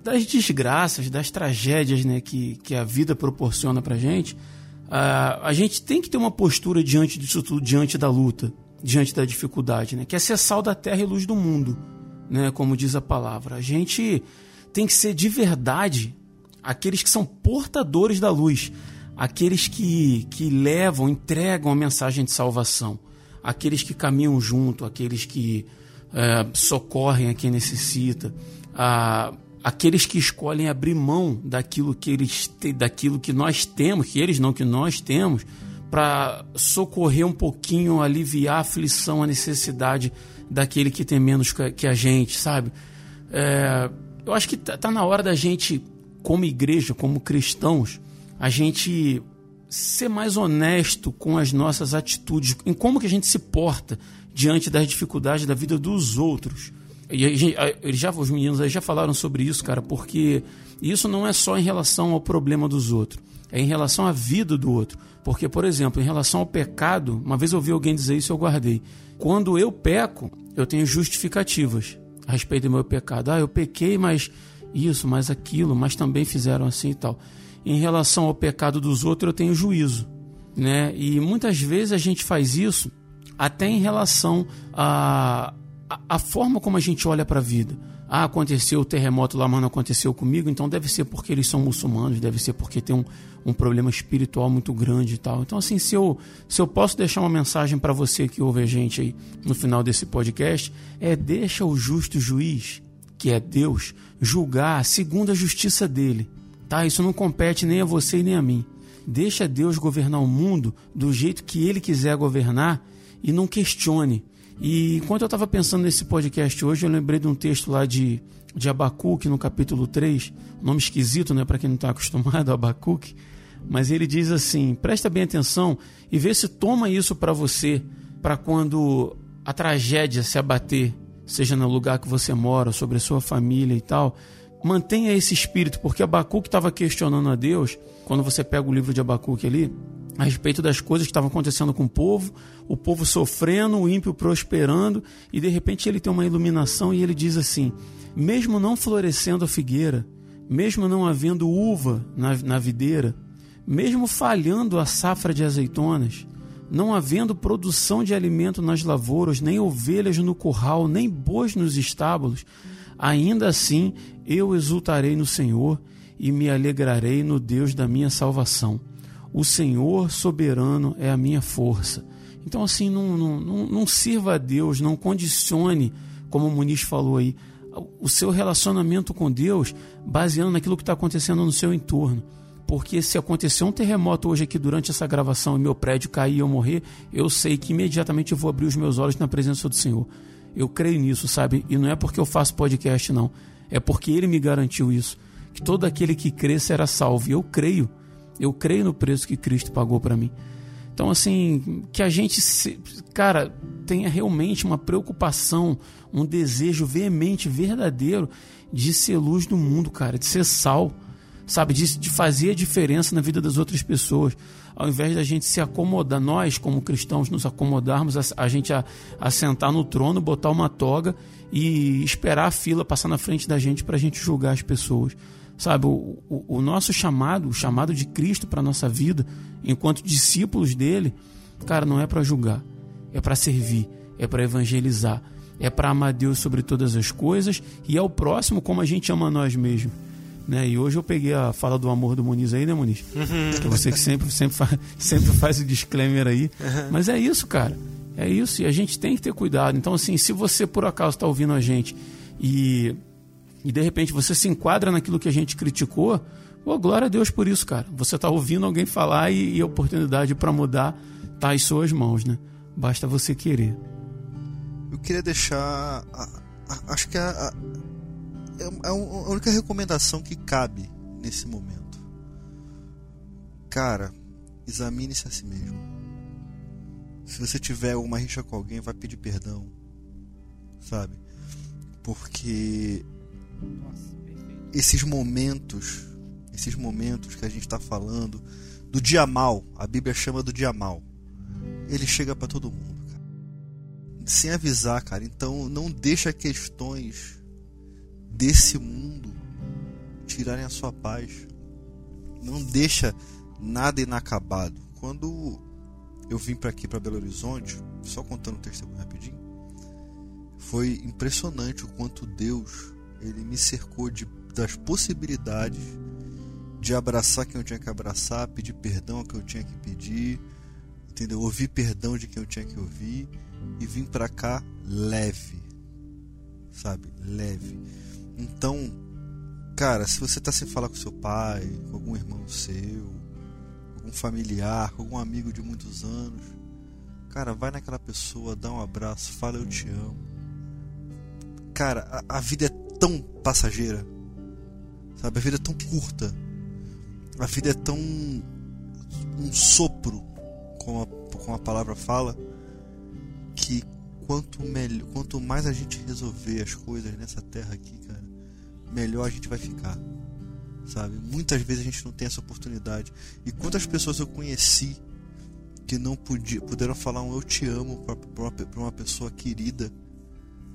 A: das desgraças, das tragédias né, que, que a vida proporciona pra gente, a, a gente tem que ter uma postura diante disso tudo, diante da luta, diante da dificuldade, né, que é ser sal da terra e luz do mundo, né, como diz a palavra. A gente tem que ser de verdade aqueles que são portadores da luz, aqueles que, que levam, entregam a mensagem de salvação, aqueles que caminham junto, aqueles que é, socorrem a quem necessita, a, aqueles que escolhem abrir mão daquilo que eles daquilo que nós temos, que eles não que nós temos, para socorrer um pouquinho, aliviar a aflição, a necessidade daquele que tem menos que a gente, sabe? É, eu acho que tá, tá na hora da gente como igreja, como cristãos, a gente ser mais honesto com as nossas atitudes, em como que a gente se porta diante das dificuldades da vida dos outros. E eles já, os meninos aí já falaram sobre isso, cara, porque isso não é só em relação ao problema dos outros, é em relação à vida do outro. Porque, por exemplo, em relação ao pecado, uma vez eu ouvi alguém dizer isso e eu guardei. Quando eu peco, eu tenho justificativas a respeito do meu pecado. Ah, eu pequei, mas isso, mais aquilo, mas também fizeram assim e tal. Em relação ao pecado dos outros, eu tenho juízo. Né? E muitas vezes a gente faz isso até em relação à a, a, forma como a gente olha para a vida. ah, aconteceu o terremoto lá, mas não aconteceu comigo, então deve ser porque eles são muçulmanos, deve ser porque tem um, um problema espiritual muito grande e tal. Então, assim, se eu, se eu posso deixar uma mensagem para você que ouve a gente aí no final desse podcast, é deixa o justo juiz, que é Deus, julgar segundo a justiça dele. Tá? Isso não compete nem a você nem a mim. Deixa Deus governar o mundo do jeito que ele quiser governar e não questione. E enquanto eu estava pensando nesse podcast hoje, eu lembrei de um texto lá de, de Abacuque, no capítulo 3, nome esquisito, né, para quem não está acostumado, (laughs) Abacuque, mas ele diz assim: presta bem atenção e vê se toma isso para você, para quando a tragédia se abater, seja no lugar que você mora, sobre a sua família e tal. Mantenha esse espírito, porque Abacuque estava questionando a Deus, quando você pega o livro de Abacuque ali, a respeito das coisas que estavam acontecendo com o povo, o povo sofrendo, o ímpio prosperando, e de repente ele tem uma iluminação e ele diz assim: mesmo não florescendo a figueira, mesmo não havendo uva na, na videira, mesmo falhando a safra de azeitonas, não havendo produção de alimento nas lavouras, nem ovelhas no curral, nem bois nos estábulos, ainda assim eu exultarei no Senhor e me alegrarei no Deus da minha salvação o Senhor soberano é a minha força. Então, assim, não, não, não, não sirva a Deus, não condicione, como o Muniz falou aí, o seu relacionamento com Deus baseando naquilo que está acontecendo no seu entorno. Porque se acontecer um terremoto hoje aqui durante essa gravação e meu prédio cair e eu morrer, eu sei que imediatamente eu vou abrir os meus olhos na presença do Senhor. Eu creio nisso, sabe? E não é porque eu faço podcast, não. É porque Ele me garantiu isso. Que todo aquele que crê será salvo. E eu creio. Eu creio no preço que Cristo pagou para mim. Então, assim, que a gente, cara, tenha realmente uma preocupação, um desejo veemente, verdadeiro de ser luz do mundo, cara, de ser sal, sabe? De, de fazer a diferença na vida das outras pessoas. Ao invés da gente se acomodar, nós, como cristãos, nos acomodarmos, a, a gente a, a sentar no trono, botar uma toga e esperar a fila passar na frente da gente para a gente julgar as pessoas. Sabe, o, o, o nosso chamado, o chamado de Cristo para a nossa vida, enquanto discípulos dele, cara, não é para julgar, é para servir, é para evangelizar, é para amar Deus sobre todas as coisas e é o próximo como a gente ama nós mesmos. Né? E hoje eu peguei a fala do amor do Muniz aí, né, Muniz? Uhum. Que você que sempre, sempre, faz, (laughs) sempre faz o disclaimer aí. Uhum. Mas é isso, cara. É isso. E a gente tem que ter cuidado. Então, assim, se você por acaso está ouvindo a gente e e de repente você se enquadra naquilo que a gente criticou, oh, glória a Deus por isso, cara. Você está ouvindo alguém falar e, e a oportunidade para mudar está em suas mãos, né? Basta você querer.
C: Eu queria deixar. A, a, acho que a, a, é a única recomendação que cabe nesse momento. Cara, examine-se a si mesmo. Se você tiver uma rixa com alguém, vai pedir perdão. Sabe? Porque esses momentos, esses momentos que a gente está falando do dia mal, a Bíblia chama do dia mal, ele chega para todo mundo, cara. sem avisar, cara. Então não deixa questões desse mundo tirarem a sua paz. Não deixa nada inacabado. Quando eu vim para aqui para Belo Horizonte, só contando o testemunho rapidinho, foi impressionante o quanto Deus ele me cercou de, das possibilidades de abraçar quem eu tinha que abraçar, pedir perdão a quem eu tinha que pedir, entendeu? Ouvir perdão de quem eu tinha que ouvir e vim para cá leve, sabe? Leve. Então, cara, se você tá sem falar com seu pai, com algum irmão seu, algum familiar, com algum amigo de muitos anos, cara, vai naquela pessoa, dá um abraço, fala eu te amo. Cara, a, a vida é tão passageira. Sabe? A vida é tão curta. A vida é tão um sopro, como a, como a palavra fala, que quanto, melhor, quanto mais a gente resolver as coisas nessa terra aqui, cara, melhor a gente vai ficar. Sabe? Muitas vezes a gente não tem essa oportunidade. E quantas pessoas eu conheci que não podia, puderam falar um eu te amo para uma, pessoa querida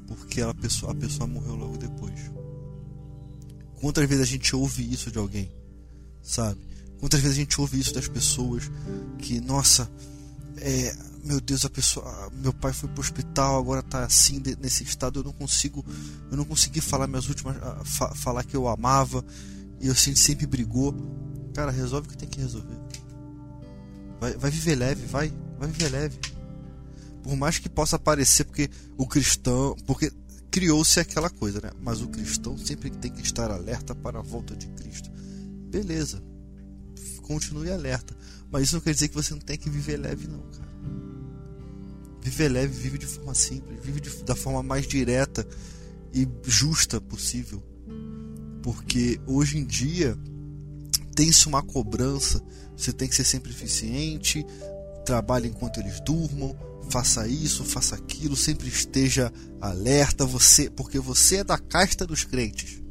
C: porque a pessoa, a pessoa morreu logo depois. Quantas vezes a gente ouve isso de alguém, sabe? Quantas vezes a gente ouve isso das pessoas que, nossa, é, meu Deus, a pessoa, meu pai foi pro hospital, agora tá assim nesse estado, eu não consigo, eu não consegui falar minhas últimas, fa, falar que eu amava e eu sempre brigou. Cara, resolve o que tem que resolver. Vai, vai viver leve, vai, vai viver leve. Por mais que possa parecer porque o cristão, porque criou-se aquela coisa, né? Mas o cristão sempre tem que estar alerta para a volta de Cristo. Beleza. Continue alerta. Mas isso não quer dizer que você não tem que viver leve, não, cara. Viver leve, vive de forma simples, vive de, da forma mais direta e justa possível. Porque hoje em dia tem-se uma cobrança, você tem que ser sempre eficiente, trabalhe enquanto eles durmam, faça isso, faça aquilo, sempre esteja alerta, você, porque você é da casta dos crentes.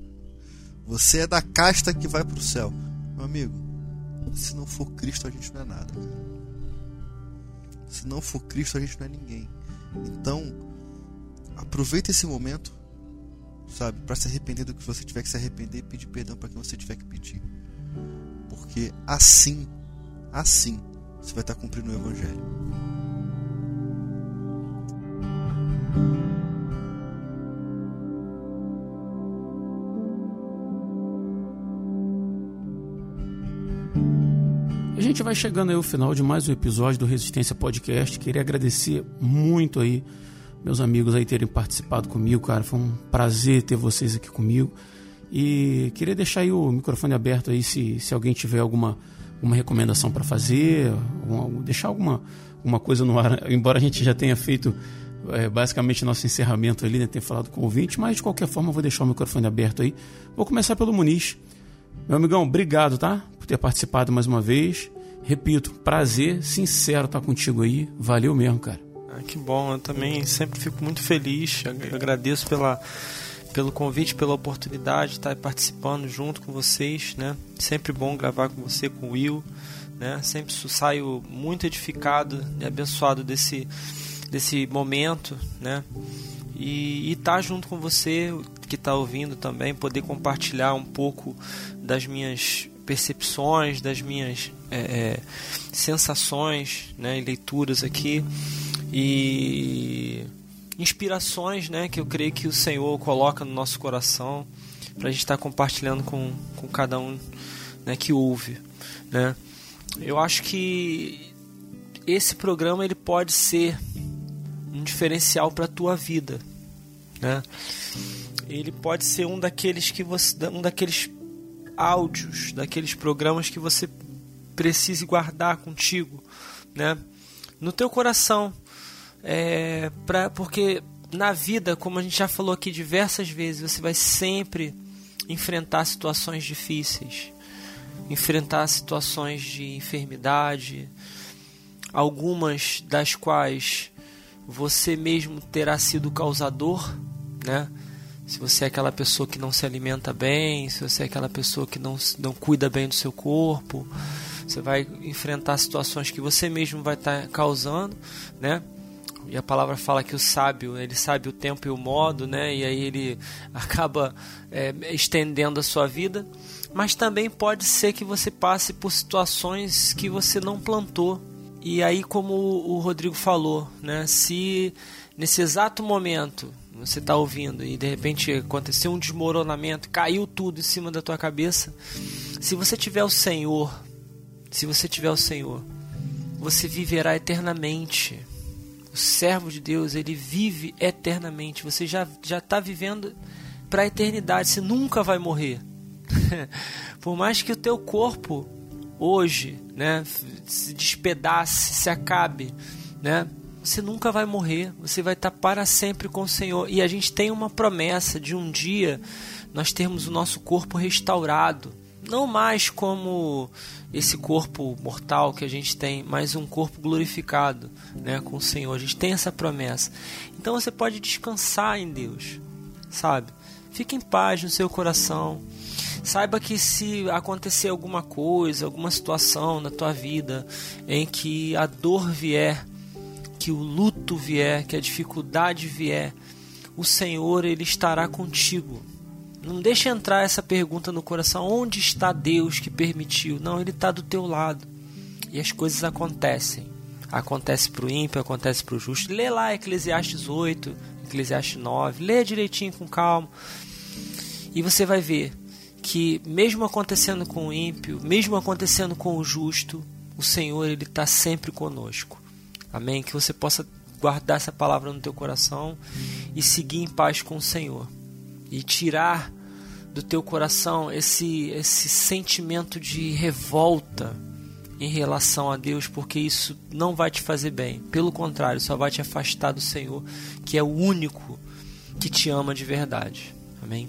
C: Você é da casta que vai para o céu. Meu amigo, se não for Cristo, a gente não é nada. Se não for Cristo, a gente não é ninguém. Então, aproveita esse momento, sabe, para se arrepender do que você tiver que se arrepender e pedir perdão para quem você tiver que pedir. Porque assim, assim, você vai estar cumprindo o Evangelho.
A: Gente vai chegando aí ao final de mais um episódio do Resistência Podcast. Queria agradecer muito aí meus amigos aí terem participado comigo, cara. Foi um prazer ter vocês aqui comigo. E queria deixar aí o microfone aberto aí se, se alguém tiver alguma uma recomendação para fazer, deixar alguma uma coisa no ar, (laughs) embora a gente já tenha feito é, basicamente nosso encerramento ali, né, ter falado com o ouvinte, mas de qualquer forma eu vou deixar o microfone aberto aí. Vou começar pelo Muniz. Meu amigão, obrigado, tá? Por ter participado mais uma vez. Repito, prazer sincero estar contigo aí. Valeu mesmo, cara.
B: Ah, que bom, eu também sempre fico muito feliz. Eu agradeço pela, pelo convite, pela oportunidade de estar participando junto com vocês, né? Sempre bom gravar com você, com o Will, né? Sempre saio muito edificado e abençoado desse, desse momento, né? E estar tá junto com você que está ouvindo também, poder compartilhar um pouco das minhas percepções, das minhas é, é, sensações né, e leituras aqui e inspirações né, que eu creio que o Senhor coloca no nosso coração para a gente estar tá compartilhando com, com cada um né, que ouve. Né? Eu acho que esse programa ele pode ser um diferencial para a tua vida. Né? Ele pode ser um daqueles que você, um daqueles áudios, daqueles programas que você precise guardar contigo, né? No teu coração, é, pra, porque na vida, como a gente já falou aqui diversas vezes, você vai sempre enfrentar situações difíceis, enfrentar situações de enfermidade, algumas das quais você mesmo terá sido causador, né? Se você é aquela pessoa que não se alimenta bem, se você é aquela pessoa que não, não cuida bem do seu corpo, você vai enfrentar situações que você mesmo vai estar tá causando, né? E a palavra fala que o sábio, ele sabe o tempo e o modo, né? E aí ele (laughs) acaba é, estendendo a sua vida. Mas também pode ser que você passe por situações que você não plantou. E aí, como o Rodrigo falou, né? Se nesse exato momento você está ouvindo e de repente aconteceu um desmoronamento, caiu tudo em cima da tua cabeça, se você tiver o Senhor, se você tiver o Senhor, você viverá eternamente. O servo de Deus, ele vive eternamente. Você já já está vivendo para a eternidade. Você nunca vai morrer. (laughs) Por mais que o teu corpo hoje, né, se despedace, se acabe, né? você nunca vai morrer, você vai estar para sempre com o Senhor. E a gente tem uma promessa de um dia nós termos o nosso corpo restaurado, não mais como esse corpo mortal que a gente tem, mas um corpo glorificado, né, com o Senhor. A gente tem essa promessa. Então você pode descansar em Deus, sabe? Fique em paz no seu coração. Saiba que se acontecer alguma coisa, alguma situação na tua vida em que a dor vier, que o luto vier, que a dificuldade vier, o Senhor ele estará contigo. Não deixe entrar essa pergunta no coração: onde está Deus que permitiu? Não, ele está do teu lado. E as coisas acontecem. Acontece para o ímpio, acontece para o justo. Lê lá Eclesiastes 8, Eclesiastes 9, lê direitinho com calma. E você vai ver que mesmo acontecendo com o ímpio, mesmo acontecendo com o justo, o Senhor ele está sempre conosco. Amém? Que você possa guardar essa palavra no teu coração e seguir em paz com o Senhor e tirar do teu coração esse esse sentimento de revolta em relação a Deus, porque isso não vai te fazer bem. Pelo contrário, só vai te afastar do Senhor, que é o único que te ama de verdade. Amém.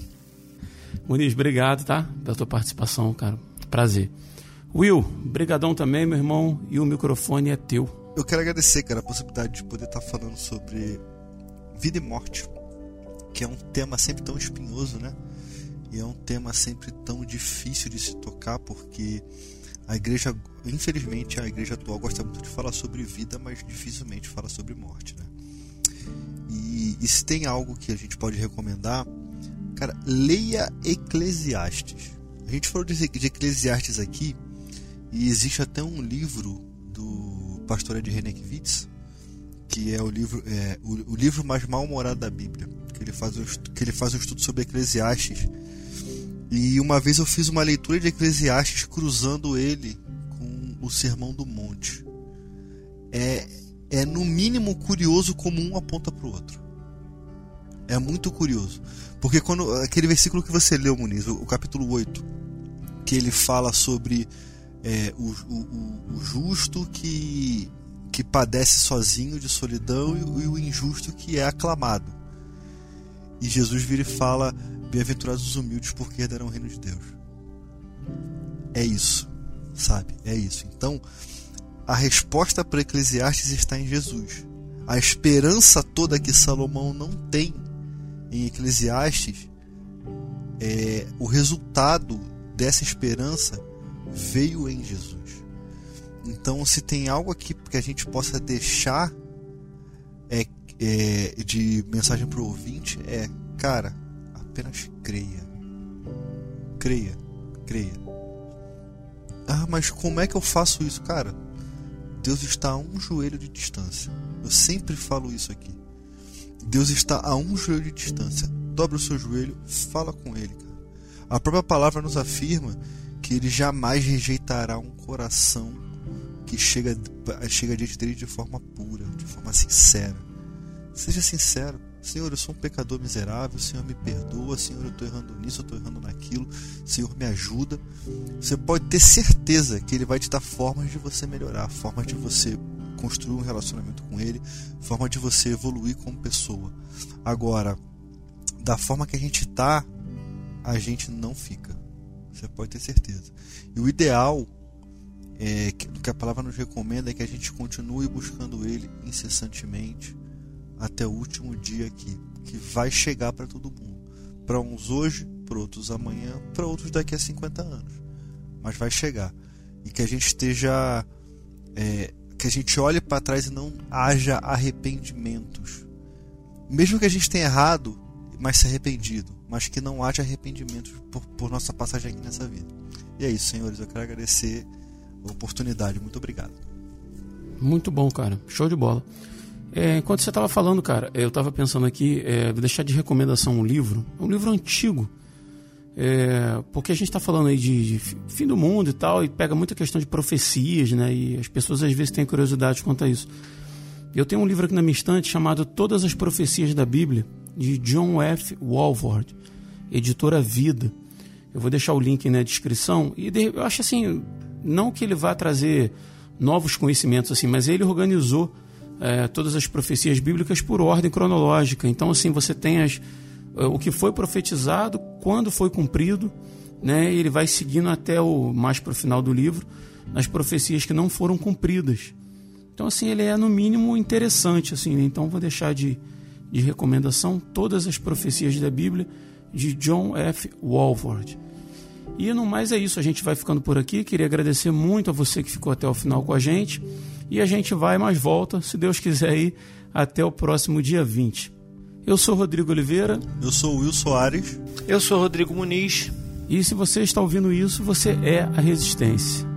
A: Muniz, obrigado, tá? Pela tua participação, cara. Prazer. Will, brigadão também, meu irmão, e o microfone é teu.
C: Eu quero agradecer, cara, a possibilidade de poder estar falando sobre vida e morte, que é um tema sempre tão espinhoso, né? E é um tema sempre tão difícil de se tocar, porque a igreja, infelizmente, a igreja atual gosta muito de falar sobre vida, mas dificilmente fala sobre morte, né? E, e se tem algo que a gente pode recomendar, cara, leia Eclesiastes. A gente falou de, de Eclesiastes aqui, e existe até um livro do pastor Ed Renekiewicz, que é o livro, é, o, o livro mais mal-humorado da Bíblia, que ele, faz um, que ele faz um estudo sobre Eclesiastes. E uma vez eu fiz uma leitura de Eclesiastes cruzando ele com o Sermão do Monte. É, é no mínimo curioso como um aponta para o outro. É muito curioso. Porque quando aquele versículo que você leu, Muniz, o, capítulo 8, que ele fala sobre é, o, o, o, justo que, que padece sozinho de solidão e, e o injusto que é aclamado. E Jesus vira e fala: Bem-aventurados os humildes, porque herdarão o reino de Deus. É isso, sabe? É isso. Então, a resposta para Eclesiastes está em Jesus. A esperança toda que Salomão não tem em Eclesiastes, é, o resultado dessa esperança veio em Jesus. Então, se tem algo aqui que a gente possa deixar é, é de mensagem para o ouvinte, é, cara, apenas creia. Creia, creia. Ah, mas como é que eu faço isso, cara? Deus está a um joelho de distância. Eu sempre falo isso aqui. Deus está a um joelho de distância. Dobra o seu joelho, fala com Ele. Cara. A própria palavra nos afirma que ele jamais rejeitará um coração que chega, chega diante dele de forma pura, de forma sincera. Seja sincero. Senhor, eu sou um pecador miserável, Senhor, me perdoa, Senhor, eu estou errando nisso, eu estou errando naquilo, Senhor, me ajuda. Você pode ter certeza que Ele vai te dar formas de você melhorar, formas de você construir um relacionamento com Ele, forma de você evoluir como pessoa. Agora, da forma que a gente está, a gente não fica. Você pode ter certeza. E o ideal é que, que a palavra nos recomenda é que a gente continue buscando Ele incessantemente até o último dia aqui, que vai chegar para todo mundo. Para uns hoje, para outros amanhã, para outros daqui a 50 anos. Mas vai chegar. E que a gente esteja. É, que a gente olhe para trás e não haja arrependimentos. Mesmo que a gente tenha errado, mas se arrependido mas que não haja arrependimento por, por nossa passagem aqui nessa vida. E é isso, senhores. Eu quero agradecer a oportunidade. Muito obrigado.
A: Muito bom, cara. Show de bola. É, enquanto você estava falando, cara, eu estava pensando aqui, é, vou deixar de recomendação um livro, um livro antigo, é, porque a gente está falando aí de, de, fim do mundo e tal, e pega muita questão de profecias, né? E as pessoas às vezes têm curiosidade quanto a isso. Eu tenho um livro aqui na minha estante chamado Todas as Profecias da Bíblia, de John F. Walford editora Vida. Eu vou deixar o link na descrição. E eu acho assim, não que ele vá trazer novos conhecimentos assim, mas ele organizou é, todas as profecias bíblicas por ordem cronológica. Então assim, você tem as, é, o que foi profetizado, quando foi cumprido, né? E ele vai seguindo até o mais para o final do livro nas profecias que não foram cumpridas. Então assim, ele é no mínimo interessante assim. Né? Então vou deixar de, de recomendação todas as profecias da Bíblia de John F. Walford. E no mais é isso, a gente vai ficando por aqui. Queria agradecer muito a você que ficou até o final com a gente. E a gente vai, mais volta, se Deus quiser, aí, até o próximo dia 20. Eu sou Rodrigo Oliveira.
C: Eu sou Will Soares.
B: Eu sou Rodrigo Muniz.
A: E se você está ouvindo isso, você é a Resistência.